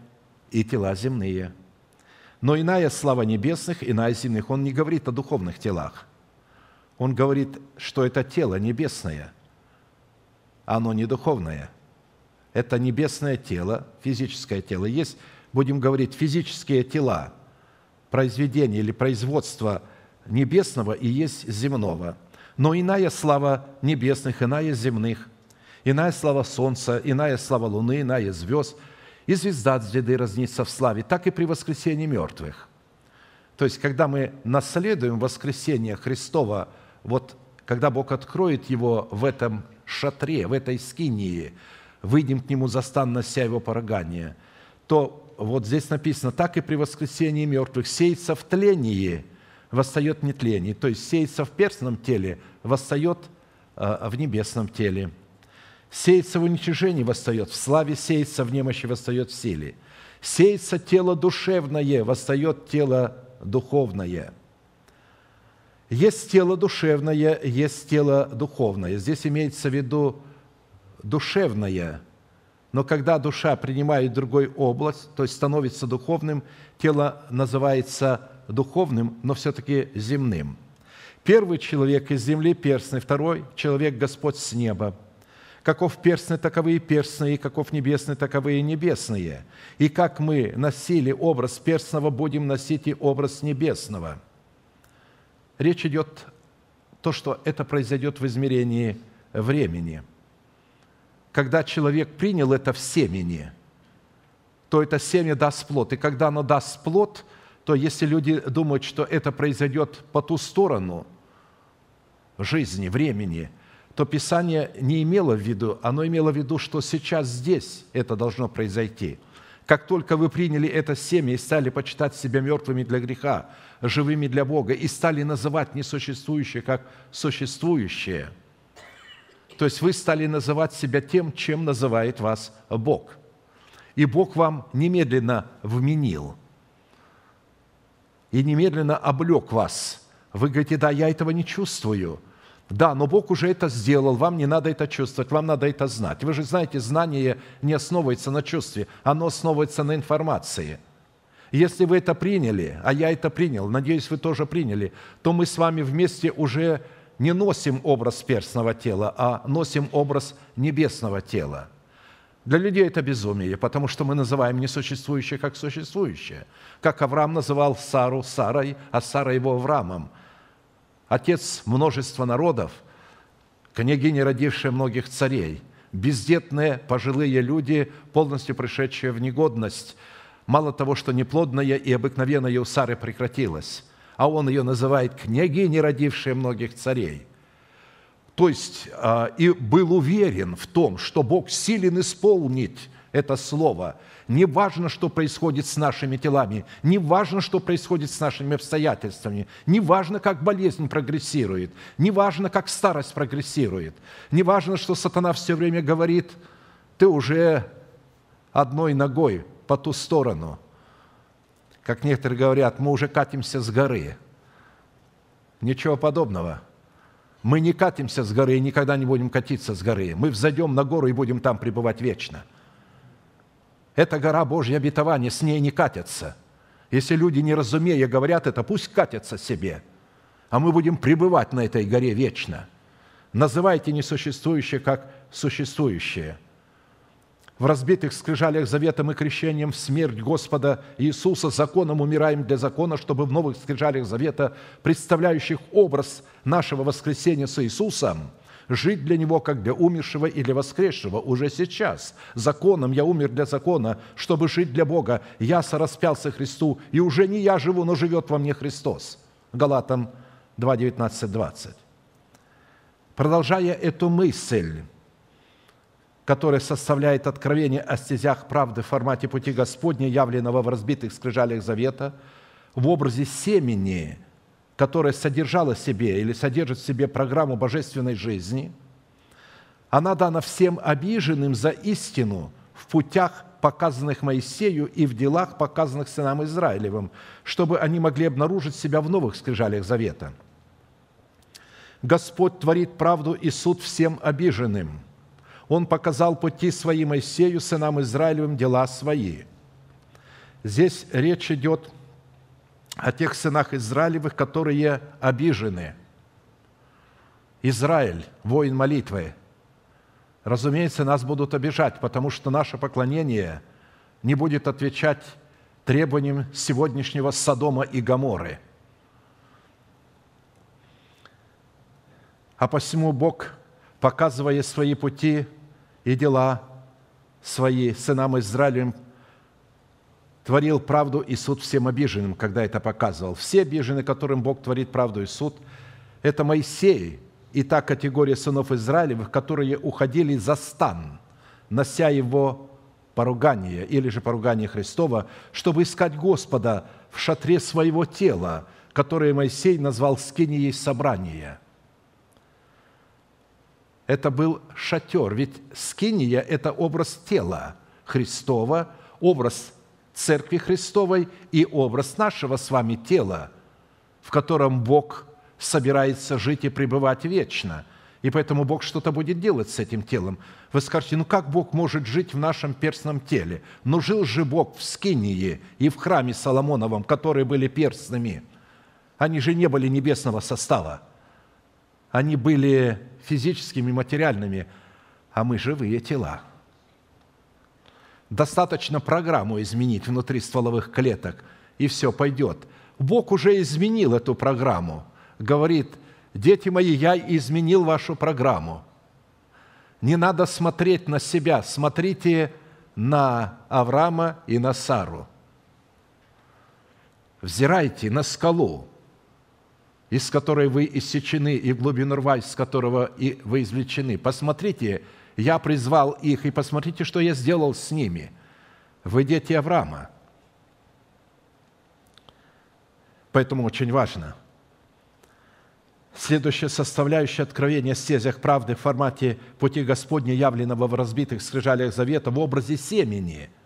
S1: и тела земные. Но иная слава небесных, иная земных. Он не говорит о духовных телах. Он говорит, что это тело небесное, оно не духовное. Это небесное тело, физическое тело. Есть, будем говорить, физические тела, произведения или производство небесного и есть земного. Но иная слава небесных, иная земных, иная слава солнца, иная слава луны, иная звезд, и звезда от звезды разнится в славе, так и при воскресении мертвых. То есть, когда мы наследуем воскресение Христова, вот когда Бог откроет его в этом шатре, в этой скинии, выйдем к нему застан, нося его порогание, то вот здесь написано, так и при воскресении мертвых сеется в тлении, восстает в нетлении. То есть сеется в перстном теле, восстает э, в небесном теле. Сеется в уничижении, восстает в славе, сеется в немощи, восстает в силе. Сеется тело душевное, восстает тело духовное. Есть тело душевное, есть тело духовное. Здесь имеется в виду душевное. Но когда душа принимает другой область, то есть становится духовным, тело называется духовным, но все-таки земным. Первый человек из земли перстный, второй человек Господь с неба. Каков перстный, таковые перстные, и каков небесный, таковые небесные. И как мы носили образ перстного, будем носить и образ небесного. Речь идет то, что это произойдет в измерении времени. Когда человек принял это в семени, то это семя даст плод. И когда оно даст плод – то если люди думают, что это произойдет по ту сторону жизни, времени, то Писание не имело в виду, оно имело в виду, что сейчас здесь это должно произойти. Как только вы приняли это семя и стали почитать себя мертвыми для греха, живыми для Бога, и стали называть несуществующее как существующее, то есть вы стали называть себя тем, чем называет вас Бог. И Бог вам немедленно вменил – и немедленно облег вас. Вы говорите, да, я этого не чувствую. Да, но Бог уже это сделал, вам не надо это чувствовать, вам надо это знать. Вы же знаете, знание не основывается на чувстве, оно основывается на информации. Если вы это приняли, а я это принял, надеюсь, вы тоже приняли, то мы с вами вместе уже не носим образ перстного тела, а носим образ небесного тела – для людей это безумие, потому что мы называем несуществующее как существующее. Как Авраам называл Сару Сарой, а Сара его Авраамом. Отец множества народов, княгиня, родившая многих царей, бездетные пожилые люди, полностью пришедшие в негодность. Мало того, что неплодная и обыкновенная у Сары прекратилась, а он ее называет княгиней, родившая многих царей – то есть а, и был уверен в том, что Бог силен исполнить это слово. Не важно, что происходит с нашими телами, не важно, что происходит с нашими обстоятельствами, не важно, как болезнь прогрессирует, не важно, как старость прогрессирует, не важно, что сатана все время говорит, ты уже одной ногой по ту сторону. Как некоторые говорят, мы уже катимся с горы. Ничего подобного – мы не катимся с горы и никогда не будем катиться с горы. Мы взойдем на гору и будем там пребывать вечно. Это гора Божье обетование, с ней не катятся. Если люди, не разумея, говорят это, пусть катятся себе, а мы будем пребывать на этой горе вечно. Называйте несуществующее как существующее – в разбитых скрижалях заветом и крещением в смерть Господа Иисуса законом умираем для закона, чтобы в новых скрижалях завета, представляющих образ нашего воскресения с Иисусом, жить для Него как для умершего и для воскресшего уже сейчас. Законом я умер для закона, чтобы жить для Бога. Я сораспялся Христу, и уже не я живу, но живет во мне Христос. Галатам 2, 19, 20. Продолжая эту мысль, которая составляет откровение о стезях правды в формате пути Господня, явленного в разбитых скрижалях завета, в образе семени, которое содержало в себе или содержит в себе программу божественной жизни, она дана всем обиженным за истину в путях, показанных Моисею, и в делах, показанных сынам Израилевым, чтобы они могли обнаружить себя в новых скрижалях завета. Господь творит правду и суд всем обиженным – он показал пути свои Моисею, сынам Израилевым, дела свои. Здесь речь идет о тех сынах Израилевых, которые обижены. Израиль, воин молитвы. Разумеется, нас будут обижать, потому что наше поклонение не будет отвечать требованиям сегодняшнего Содома и Гаморы. А посему Бог, показывая свои пути, и дела свои сынам Израилем, творил правду и суд всем обиженным, когда это показывал. Все обиженные, которым Бог творит правду и суд, это Моисей и та категория сынов Израилевых, которые уходили за стан, нося его поругание или же поругание Христова, чтобы искать Господа в шатре своего тела, которое Моисей назвал скинией собрания – это был шатер. Ведь скиния – это образ тела Христова, образ Церкви Христовой и образ нашего с вами тела, в котором Бог собирается жить и пребывать вечно. И поэтому Бог что-то будет делать с этим телом. Вы скажете, ну как Бог может жить в нашем перстном теле? Ну жил же Бог в Скинии и в храме Соломоновом, которые были перстными. Они же не были небесного состава. Они были физическими, материальными, а мы живые тела. Достаточно программу изменить внутри стволовых клеток, и все пойдет. Бог уже изменил эту программу. Говорит, дети мои, я изменил вашу программу. Не надо смотреть на себя, смотрите на Авраама и на Сару. Взирайте на скалу, из которой вы иссечены, и в глубину рва, из которого и вы извлечены. Посмотрите, я призвал их, и посмотрите, что я сделал с ними. Вы дети Авраама. Поэтому очень важно. Следующая составляющая откровения о стезях правды в формате пути Господня, явленного в разбитых скрижалях завета в образе семени –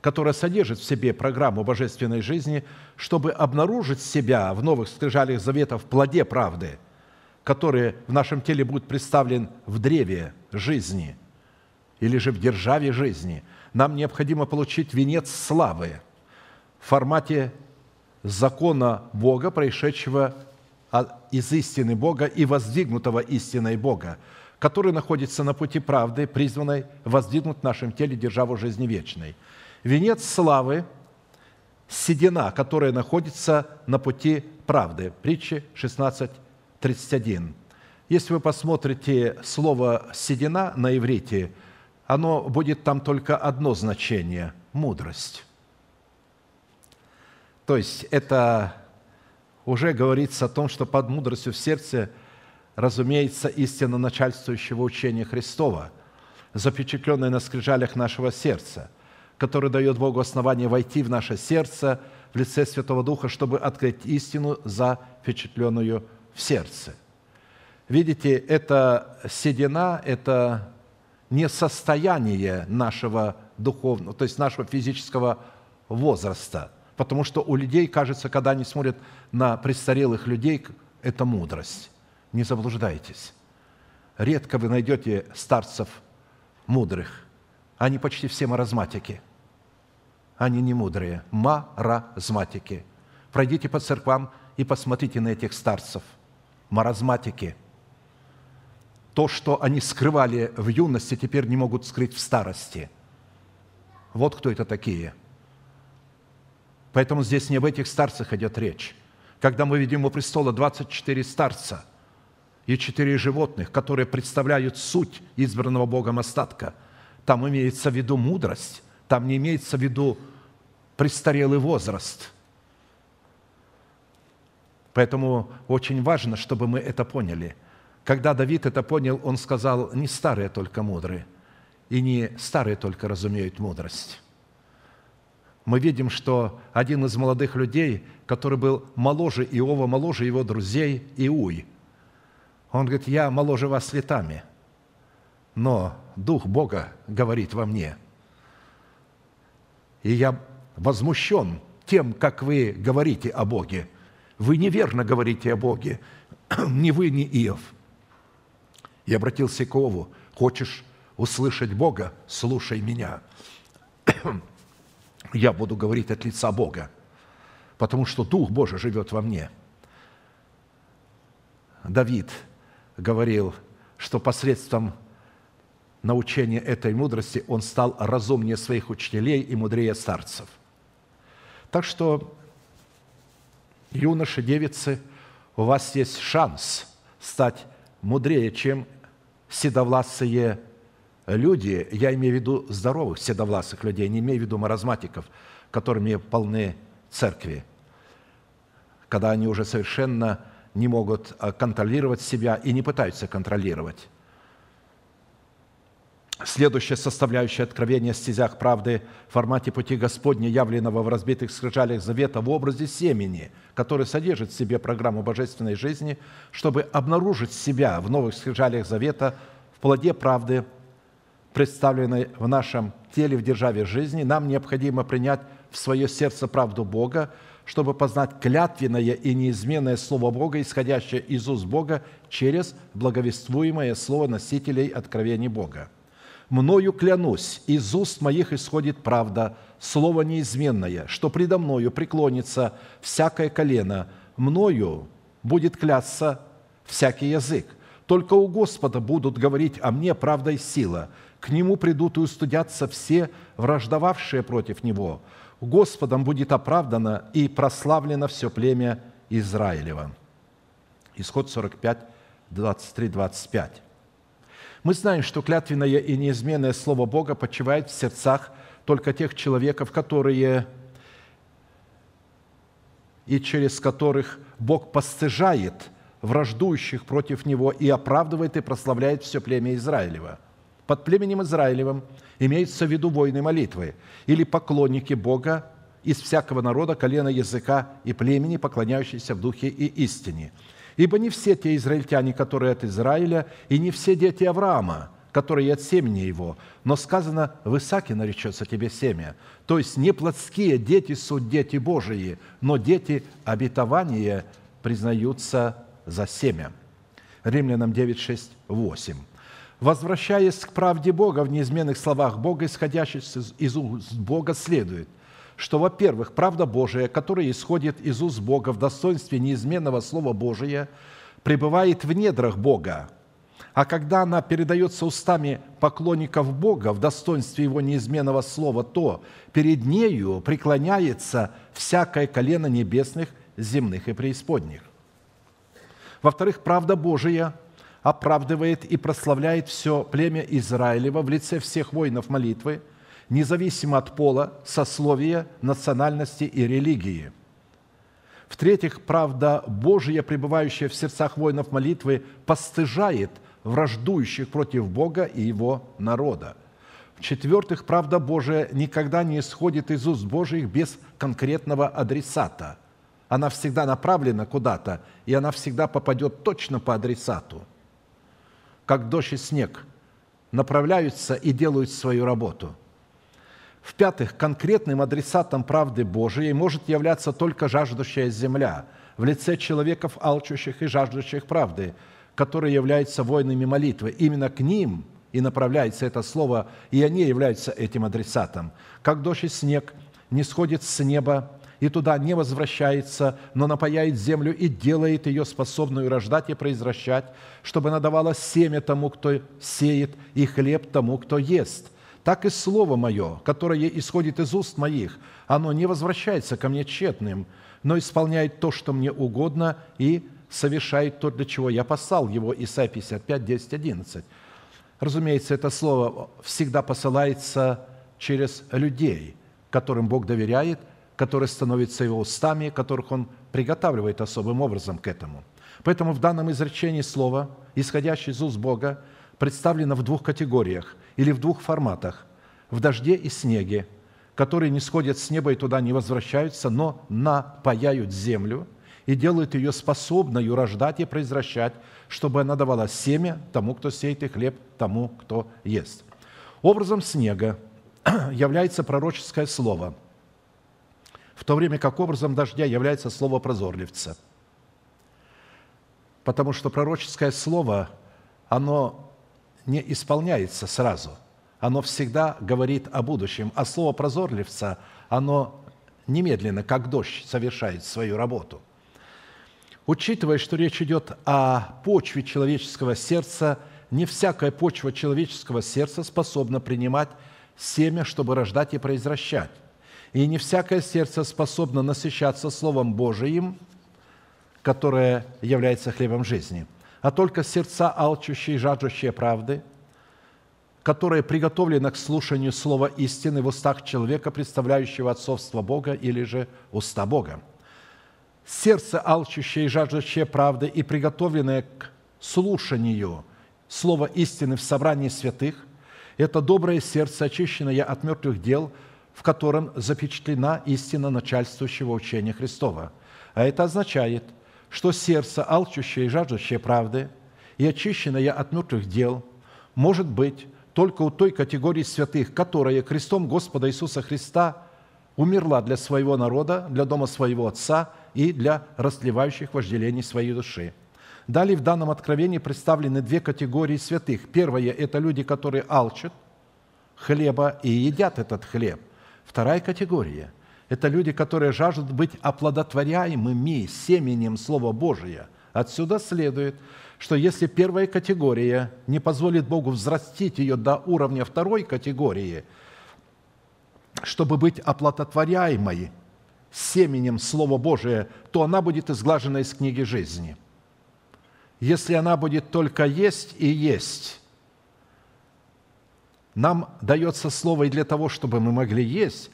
S1: которая содержит в себе программу божественной жизни, чтобы обнаружить себя в новых скрижалях завета в плоде правды, который в нашем теле будет представлен в древе жизни или же в державе жизни. Нам необходимо получить венец славы в формате закона Бога, происшедшего из истины Бога и воздвигнутого истиной Бога, который находится на пути правды, призванной воздвигнуть в нашем теле державу жизни вечной – Венец славы – седина, которая находится на пути правды. Притча 16.31. Если вы посмотрите слово «седина» на иврите, оно будет там только одно значение – мудрость. То есть это уже говорится о том, что под мудростью в сердце разумеется истина начальствующего учения Христова, запечатленная на скрижалях нашего сердца – который дает Богу основание войти в наше сердце в лице Святого Духа, чтобы открыть истину, запечатленную в сердце. Видите, это седина, это не состояние нашего духовного, то есть нашего физического возраста. Потому что у людей, кажется, когда они смотрят на престарелых людей, это мудрость. Не заблуждайтесь. Редко вы найдете старцев мудрых. Они почти все маразматики – они не мудрые, маразматики. Пройдите по церквам и посмотрите на этих старцев. Маразматики. То, что они скрывали в юности, теперь не могут скрыть в старости. Вот кто это такие. Поэтому здесь не об этих старцах идет речь. Когда мы видим у престола 24 старца и четыре животных, которые представляют суть избранного Богом остатка, там имеется в виду мудрость, там не имеется в виду престарелый возраст. Поэтому очень важно, чтобы мы это поняли. Когда Давид это понял, он сказал, не старые только мудрые, и не старые только разумеют мудрость. Мы видим, что один из молодых людей, который был моложе Иова, моложе его друзей, Иуй, он говорит, я моложе вас летами, но Дух Бога говорит во мне. И я возмущен тем, как вы говорите о Боге – вы неверно говорите о Боге, ни вы, ни Иов. И обратился к Ову, хочешь услышать Бога, слушай меня. Я буду говорить от лица Бога, потому что Дух Божий живет во мне. Давид говорил, что посредством научения этой мудрости он стал разумнее своих учителей и мудрее старцев. Так что юноши, девицы, у вас есть шанс стать мудрее, чем седовласые люди, я имею в виду здоровых седовласых людей, не имею в виду маразматиков, которыми полны церкви, когда они уже совершенно не могут а, контролировать себя и не пытаются контролировать. Следующая составляющая откровения о стезях правды в формате пути Господня, явленного в разбитых скрижалях завета в образе семени, который содержит в себе программу божественной жизни, чтобы обнаружить себя в новых скрижалях завета в плоде правды, представленной в нашем теле в державе жизни, нам необходимо принять в свое сердце правду Бога, чтобы познать клятвенное и неизменное Слово Бога, исходящее из уст Бога через благовествуемое Слово носителей откровений Бога – Мною клянусь, из уст моих исходит правда, слово неизменное, что предо мною преклонится всякое колено, мною будет клясться всякий язык. Только у Господа будут говорить о мне правда и сила. К Нему придут и устудятся все, враждовавшие против Него. Господом будет оправдано и прославлено все племя Израилева». Исход 45, 23, 25. Мы знаем, что клятвенное и неизменное Слово Бога почивает в сердцах только тех человеков, которые и через которых Бог постыжает враждующих против Него и оправдывает и прославляет все племя Израилева. Под племенем Израилевым имеется в виду воины молитвы или поклонники Бога из всякого народа, колена, языка и племени, поклоняющиеся в духе и истине – Ибо не все те израильтяне, которые от Израиля, и не все дети Авраама, которые от семени его, но сказано, в Исааке наречется тебе семя. То есть не плотские дети суть дети Божии, но дети обетования признаются за семя. Римлянам 9, 6, 8. Возвращаясь к правде Бога в неизменных словах Бога, исходящих из уст Бога, следует – что, во-первых, правда Божия, которая исходит из уст Бога в достоинстве неизменного Слова Божия, пребывает в недрах Бога, а когда она передается устами поклонников Бога в достоинстве Его неизменного Слова, то перед нею преклоняется всякое колено небесных, земных и преисподних. Во-вторых, правда Божия оправдывает и прославляет все племя Израилева в лице всех воинов молитвы – независимо от пола, сословия, национальности и религии. В-третьих, правда Божия, пребывающая в сердцах воинов молитвы, постыжает враждующих против Бога и Его народа. В-четвертых, правда Божия никогда не исходит из уст Божьих без конкретного адресата. Она всегда направлена куда-то, и она всегда попадет точно по адресату. Как дождь и снег направляются и делают свою работу – в-пятых, конкретным адресатом правды Божией может являться только жаждущая земля в лице человеков, алчущих и жаждущих правды, которые являются воинами молитвы. Именно к ним и направляется это слово, и они являются этим адресатом. Как дождь и снег не сходит с неба и туда не возвращается, но напаяет землю и делает ее способную рождать и произвращать, чтобы она давала семя тому, кто сеет, и хлеб тому, кто ест – так и Слово Мое, которое исходит из уст моих, оно не возвращается ко мне тщетным, но исполняет то, что мне угодно, и совершает то, для чего я послал его». Исайя 55, 10, 11. Разумеется, это слово всегда посылается через людей, которым Бог доверяет, которые становятся его устами, которых он приготавливает особым образом к этому. Поэтому в данном изречении слово, исходящее из уст Бога, представлено в двух категориях или в двух форматах – в дожде и снеге, которые не сходят с неба и туда не возвращаются, но напаяют землю и делают ее способной рождать и произвращать, чтобы она давала семя тому, кто сеет, и хлеб тому, кто ест. Образом снега является пророческое слово, в то время как образом дождя является слово прозорливца. Потому что пророческое слово, оно не исполняется сразу. Оно всегда говорит о будущем. А слово прозорливца, оно немедленно, как дождь, совершает свою работу. Учитывая, что речь идет о почве человеческого сердца, не всякая почва человеческого сердца способна принимать семя, чтобы рождать и произвращать. И не всякое сердце способно насыщаться Словом Божиим, которое является хлебом жизни, а только сердца, алчущие и жаждущие правды, которое приготовлено к слушанию слова истины в устах человека, представляющего отцовство Бога или же уста Бога. Сердце, алчущее и жаждущее правды и приготовленное к слушанию слова истины в собрании святых – это доброе сердце, очищенное от мертвых дел, в котором запечатлена истина начальствующего учения Христова. А это означает, что сердце, алчущее и жаждущее правды и очищенное от мертвых дел, может быть только у той категории святых, которая крестом Господа Иисуса Христа умерла для своего народа, для дома своего Отца и для растлевающих вожделений своей души – Далее в данном откровении представлены две категории святых. Первое – это люди, которые алчат хлеба и едят этот хлеб. Вторая категория – это люди, которые жаждут быть оплодотворяемыми семенем Слова Божия. Отсюда следует, что если первая категория не позволит Богу взрастить ее до уровня второй категории, чтобы быть оплодотворяемой семенем Слова Божия, то она будет изглажена из книги жизни – если она будет только есть и есть. Нам дается слово и для того, чтобы мы могли есть,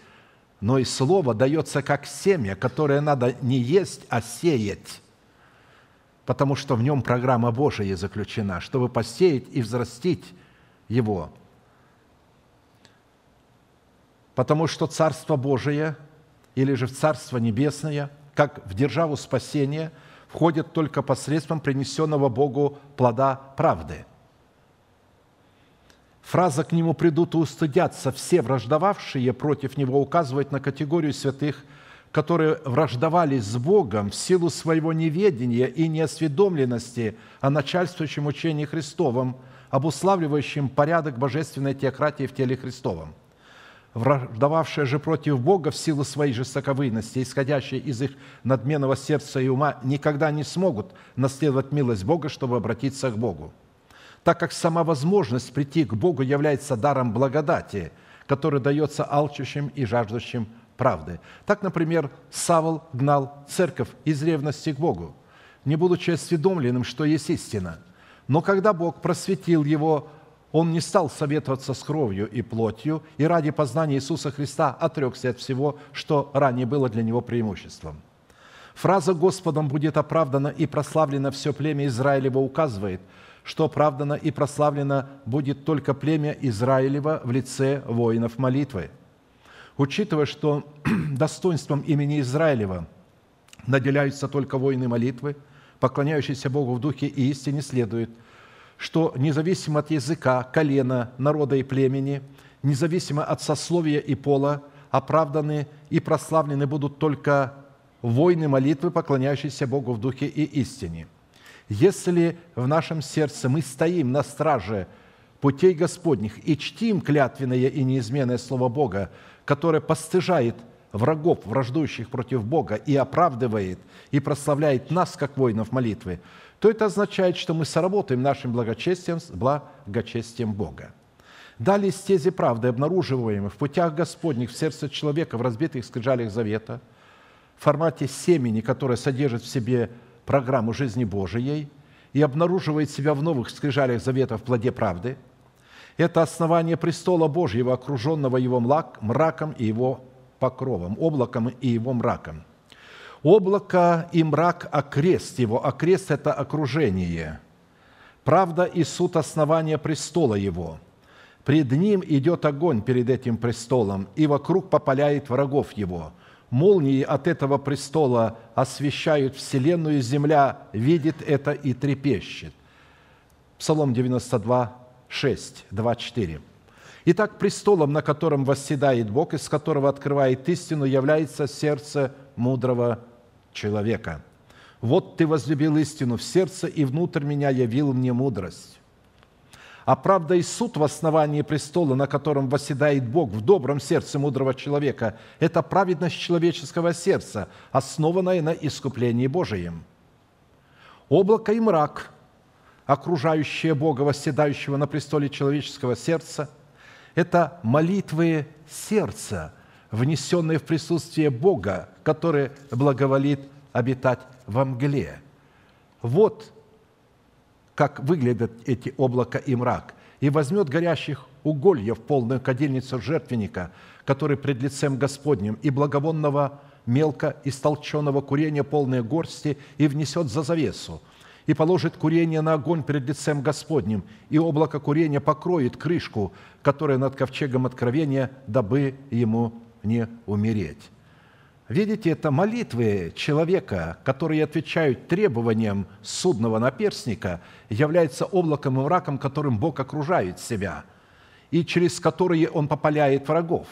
S1: но и слово дается как семя, которое надо не есть, а сеять, потому что в нем программа Божия заключена, чтобы посеять и взрастить его. Потому что Царство Божие или же Царство Небесное, как в державу спасения – входит только посредством принесенного Богу плода правды. Фраза «к нему придут и устыдятся все враждовавшие против него» указывает на категорию святых, которые враждовали с Богом в силу своего неведения и неосведомленности о начальствующем учении Христовом, обуславливающем порядок божественной теократии в теле Христовом – враждовавшие же против Бога в силу своей жестоковыйности, исходящей из их надменного сердца и ума, никогда не смогут наследовать милость Бога, чтобы обратиться к Богу. Так как сама возможность прийти к Богу является даром благодати, который дается алчущим и жаждущим правды. Так, например, Савол гнал церковь из ревности к Богу, не будучи осведомленным, что есть истина. Но когда Бог просветил его он не стал советоваться с кровью и плотью, и ради познания Иисуса Христа отрекся от всего, что ранее было для него преимуществом. Фраза «Господом будет оправдано и прославлено все племя Израилева» указывает, что оправдано и прославлено будет только племя Израилева в лице воинов молитвы. Учитывая, что достоинством имени Израилева наделяются только воины молитвы, поклоняющиеся Богу в духе и истине, следует – что независимо от языка, колена, народа и племени, независимо от сословия и пола, оправданы и прославлены будут только войны молитвы, поклоняющиеся Богу в духе и истине. Если в нашем сердце мы стоим на страже путей Господних и чтим клятвенное и неизменное Слово Бога, которое постыжает врагов, враждующих против Бога, и оправдывает и прославляет нас, как воинов молитвы, то это означает, что мы сработаем нашим благочестием с благочестием Бога. Далее стези правды, обнаруживаемые в путях Господних в сердце человека, в разбитых скрижалях завета, в формате семени, которое содержит в себе программу жизни Божией и обнаруживает себя в новых скрижалях завета в плоде правды, это основание престола Божьего, окруженного его мраком и его покровом, облаком и его мраком. Облако и мрак – окрест его, окрест – это окружение. Правда и суд – основания престола его. Пред ним идет огонь перед этим престолом, и вокруг попаляет врагов его. Молнии от этого престола освещают вселенную, земля видит это и трепещет. Псалом 92, 6, 2, 4. Итак, престолом, на котором восседает Бог, из которого открывает истину, является сердце мудрого человека. Вот ты возлюбил истину в сердце, и внутрь меня явил мне мудрость. А правда и суд в основании престола, на котором восседает Бог в добром сердце мудрого человека, это праведность человеческого сердца, основанная на искуплении Божием. Облако и мрак, окружающие Бога, восседающего на престоле человеческого сердца, это молитвы сердца, внесенные в присутствие Бога, который благоволит обитать во мгле. Вот как выглядят эти облака и мрак. «И возьмет горящих уголья в полную кадильницу жертвенника, который пред лицем Господним, и благовонного мелко истолченного курения полные горсти, и внесет за завесу, и положит курение на огонь перед лицем Господним, и облако курения покроет крышку, которая над ковчегом откровения, дабы ему не умереть». Видите, это молитвы человека, которые отвечают требованиям судного наперстника, является облаком и мраком, которым Бог окружает себя, и через которые Он попаляет врагов.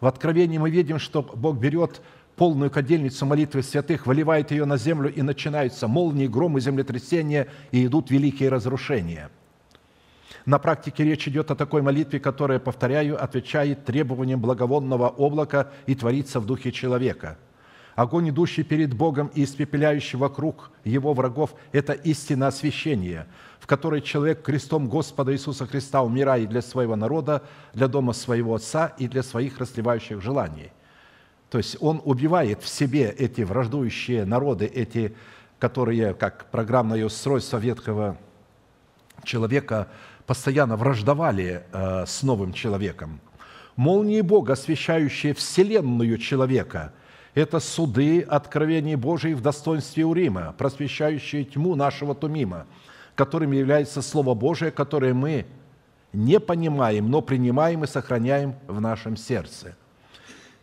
S1: В Откровении мы видим, что Бог берет полную кадильницу молитвы святых, выливает ее на землю, и начинаются молнии, громы, землетрясения, и идут великие разрушения – на практике речь идет о такой молитве, которая, повторяю, отвечает требованиям благовонного облака и творится в духе человека. Огонь, идущий перед Богом и испепеляющий вокруг его врагов – это истина освящения, в которой человек крестом Господа Иисуса Христа умирает для своего народа, для дома своего Отца и для своих расливающих желаний. То есть он убивает в себе эти враждующие народы, эти, которые, как программное устройство ветхого человека – постоянно враждовали э, с новым человеком. Молнии Бога, освещающие вселенную человека, это суды откровений Божьих в достоинстве Урима, просвещающие тьму нашего Тумима, которым является Слово Божие, которое мы не понимаем, но принимаем и сохраняем в нашем сердце.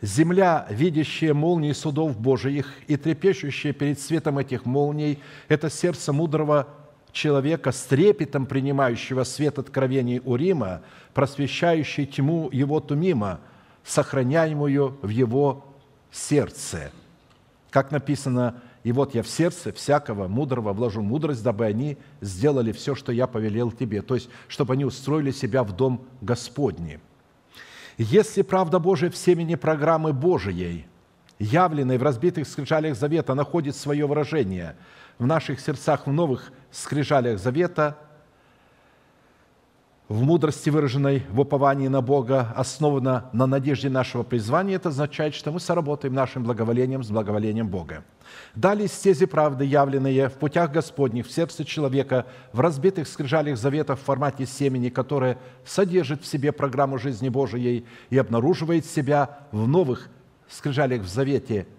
S1: Земля, видящая молнии судов Божиих и трепещущая перед светом этих молний, это сердце мудрого человека с трепетом принимающего свет откровений Урима, просвещающий тьму его тумима, сохраняемую в его сердце. Как написано, «И вот я в сердце всякого мудрого вложу мудрость, дабы они сделали все, что я повелел тебе». То есть, чтобы они устроили себя в дом Господний. Если правда Божия в семени программы Божией, явленной в разбитых скрижалях завета, находит свое выражение – в наших сердцах в новых скрижалях завета, в мудрости, выраженной в уповании на Бога, основана на надежде нашего призвания, это означает, что мы соработаем нашим благоволением с благоволением Бога. Далее стези правды, явленные в путях Господних, в сердце человека, в разбитых скрижалях завета в формате семени, которое содержит в себе программу жизни Божией и обнаруживает себя в новых скрижалях в завете –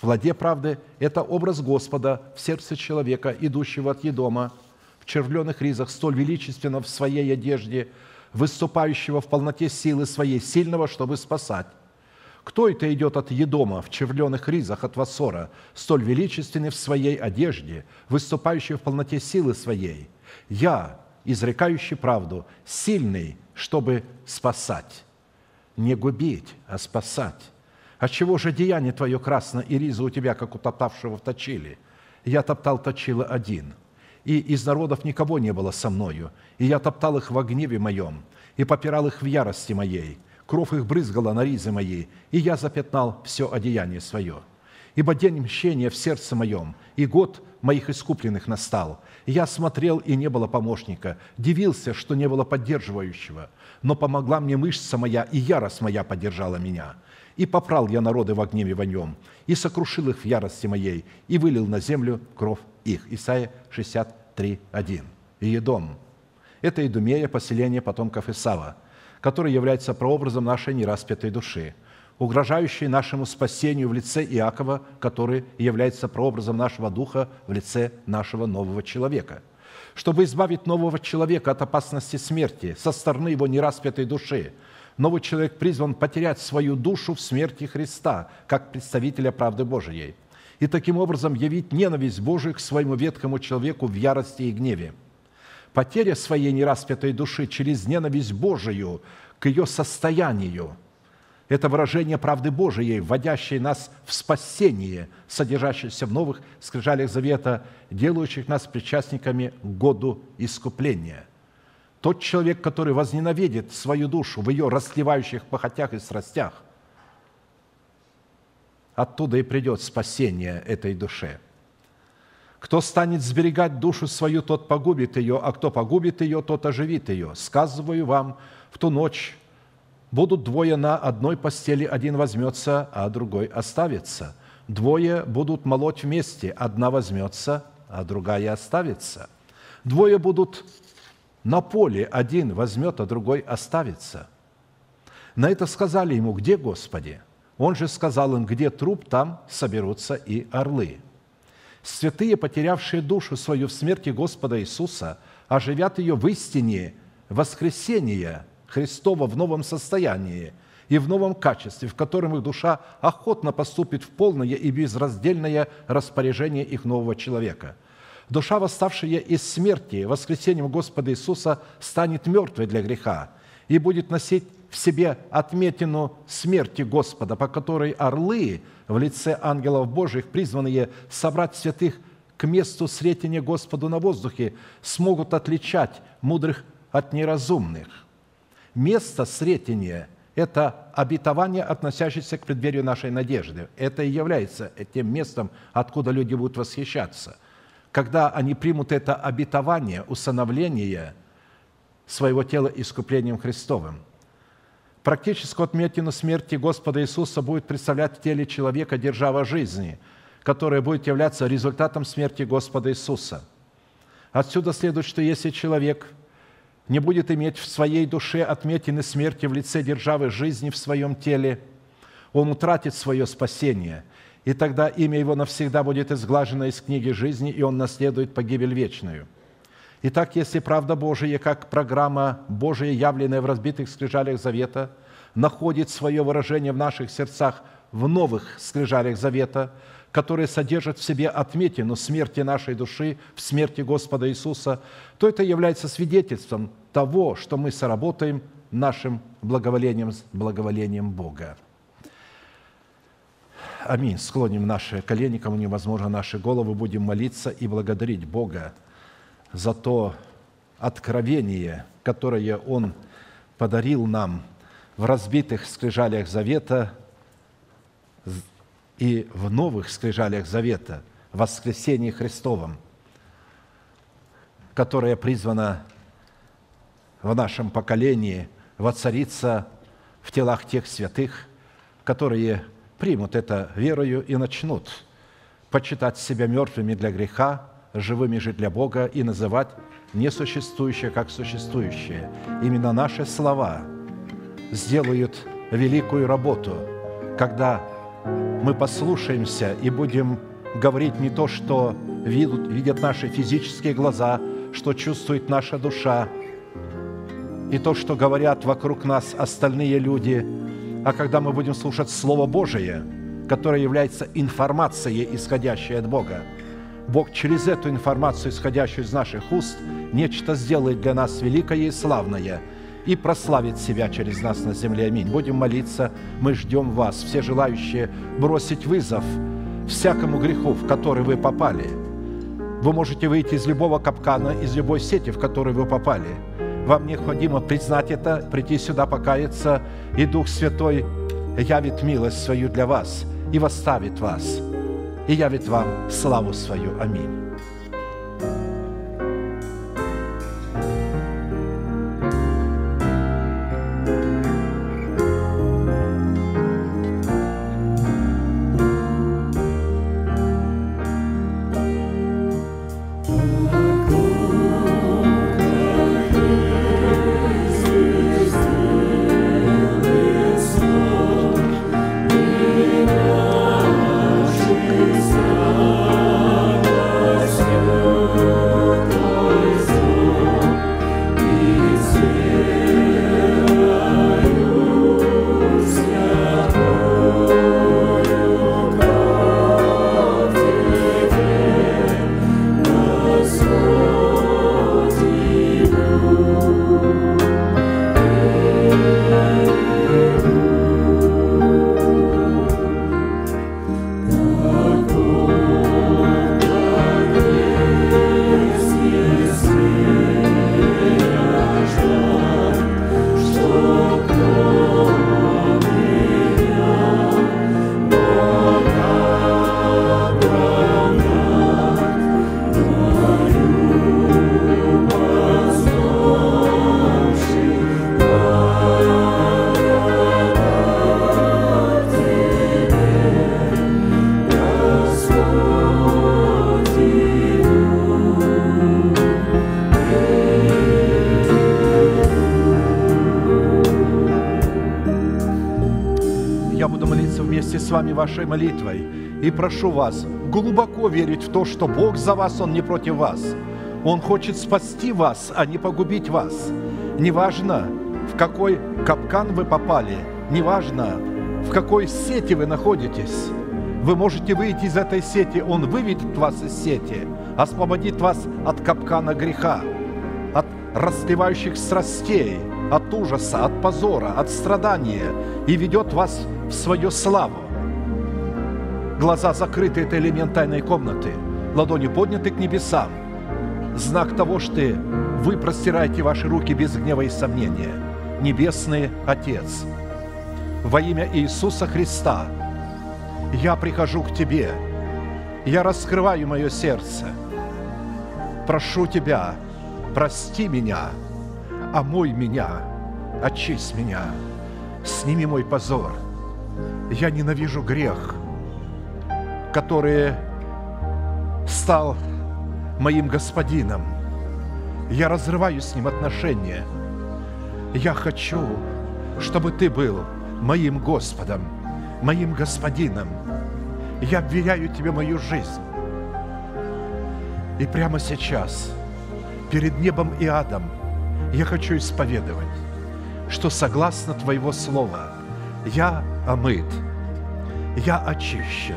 S1: в ладе правды – это образ Господа в сердце человека, идущего от Едома, в червленых ризах, столь величественно в своей одежде, выступающего в полноте силы своей, сильного, чтобы спасать. Кто это идет от Едома в червленых ризах от Вассора, столь величественный в своей одежде, выступающий в полноте силы своей? Я, изрекающий правду, сильный, чтобы спасать. Не губить, а спасать. Отчего же деяние твое красно, и риза у тебя, как у топтавшего в точиле? Я топтал точило один, и из народов никого не было со мною, и я топтал их во гневе моем, и попирал их в ярости моей, кровь их брызгала на ризы моей, и я запятнал все одеяние свое. Ибо день мщения в сердце моем, и год моих искупленных настал. Я смотрел, и не было помощника, дивился, что не было поддерживающего, но помогла мне мышца моя, и ярость моя поддержала меня – и попрал я народы в гневе вонем, и сокрушил их в ярости моей, и вылил на землю кровь их». Исайя 63, 1. Иедом – это Идумея, поселение потомков Исава, который является прообразом нашей нераспятой души. Угрожающие нашему спасению в лице Иакова, который является прообразом нашего духа в лице нашего нового человека. Чтобы избавить нового человека от опасности смерти со стороны его нераспятой души, новый человек призван потерять свою душу в смерти Христа, как представителя правды Божией, и таким образом явить ненависть Божию к своему ветхому человеку в ярости и гневе. Потеря своей нераспятой души через ненависть Божию к ее состоянию – это выражение правды Божией, вводящей нас в спасение, содержащееся в новых скрижалях завета, делающих нас причастниками к году искупления. Тот человек, который возненавидит свою душу в ее расливающих похотях и страстях, оттуда и придет спасение этой душе. Кто станет сберегать душу свою, тот погубит ее, а кто погубит ее, тот оживит ее. Сказываю вам, в ту ночь Будут двое на одной постели, один возьмется, а другой оставится. Двое будут молоть вместе, одна возьмется, а другая оставится. Двое будут на поле, один возьмет, а другой оставится. На это сказали ему, где Господи? Он же сказал им, где труп, там соберутся и орлы. Святые, потерявшие душу свою в смерти Господа Иисуса, оживят ее в истине воскресения – Христова в новом состоянии и в новом качестве, в котором их душа охотно поступит в полное и безраздельное распоряжение их нового человека. Душа, восставшая из смерти воскресением Господа Иисуса, станет мертвой для греха и будет носить в себе отметину смерти Господа, по которой орлы в лице ангелов Божьих, призванные собрать святых к месту сретения Господу на воздухе, смогут отличать мудрых от неразумных – Место сретения – это обетование, относящееся к преддверию нашей надежды. Это и является тем местом, откуда люди будут восхищаться. Когда они примут это обетование, усыновление своего тела искуплением Христовым. Практическую отметину смерти Господа Иисуса будет представлять в теле человека держава жизни, которая будет являться результатом смерти Господа Иисуса. Отсюда следует, что если человек – не будет иметь в своей душе отметины смерти в лице державы жизни в своем теле, он утратит свое спасение, и тогда имя его навсегда будет изглажено из книги жизни, и он наследует погибель вечную. Итак, если правда Божия, как программа Божия, явленная в разбитых скрижалях Завета, находит свое выражение в наших сердцах в новых скрижалях Завета – которые содержат в себе отметину смерти нашей души в смерти Господа Иисуса, то это является свидетельством того, что мы соработаем нашим благоволением благоволением Бога. Аминь. Склоним наши колени, кому невозможно наши головы, будем молиться и благодарить Бога за то откровение, которое Он подарил нам в разбитых скрижалях завета и в новых скрижалях завета, воскресении Христовом, которое призвано в нашем поколении воцариться в телах тех святых, которые примут это верою и начнут почитать себя мертвыми для греха, живыми же для Бога и называть несуществующее как существующее. Именно наши слова сделают великую работу, когда мы послушаемся и будем говорить не то, что видят, видят наши физические глаза, что чувствует наша душа, и то, что говорят вокруг нас остальные люди, а когда мы будем слушать Слово Божие, которое является информацией, исходящей от Бога, Бог через эту информацию, исходящую из наших уст, нечто сделает для нас великое и славное – и прославит себя через нас на земле. Аминь. Будем молиться, мы ждем вас, все желающие бросить вызов всякому греху, в который вы попали. Вы можете выйти из любого капкана, из любой сети, в которую вы попали. Вам необходимо признать это, прийти сюда покаяться, и Дух Святой явит милость свою для вас и восставит вас, и явит вам славу свою. Аминь. Вашей молитвой и прошу вас глубоко верить в то, что Бог за вас, Он не против вас. Он хочет спасти вас, а не погубить вас. Неважно, в какой капкан вы попали, неважно, в какой сети вы находитесь. Вы можете выйти из этой сети, Он выведет вас из сети, освободит вас от капкана греха, от расливающих страстей, от ужаса, от позора, от страдания и ведет вас в свою славу. Глаза закрыты – это элемент тайной комнаты, ладони подняты к небесам. Знак того, что вы простираете ваши руки без гнева и сомнения. Небесный Отец, во имя Иисуса Христа, я прихожу к Тебе, я раскрываю мое сердце, прошу Тебя, прости меня, омой меня, очисть меня, сними мой позор. Я ненавижу грех, который стал моим господином. Я разрываю с ним отношения. Я хочу, чтобы ты был моим Господом, моим господином. Я обверяю тебе мою жизнь. И прямо сейчас, перед небом и адом, я хочу исповедовать, что согласно Твоего Слова я омыт, я очищен,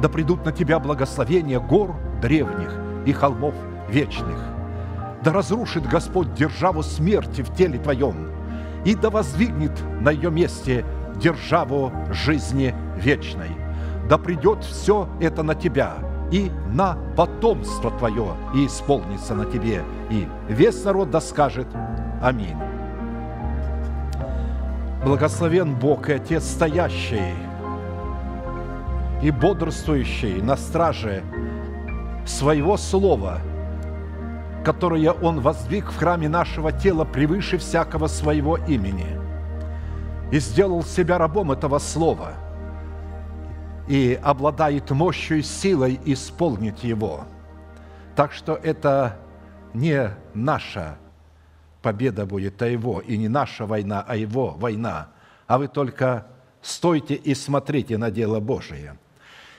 S1: Да придут на тебя благословения гор древних и холмов вечных. Да разрушит Господь державу смерти в теле твоем, и да воздвигнет на ее месте державу жизни вечной. Да придет все это на тебя – и на потомство твое, и исполнится на тебе. И весь народ да скажет Аминь. Благословен Бог и Отец, стоящий и бодрствующий на страже своего слова, которое Он воздвиг в храме нашего тела превыше всякого своего имени, и сделал себя рабом этого слова – и обладает мощью и силой исполнить его. Так что это не наша победа будет, а его, и не наша война, а его война. А вы только стойте и смотрите на дело Божие.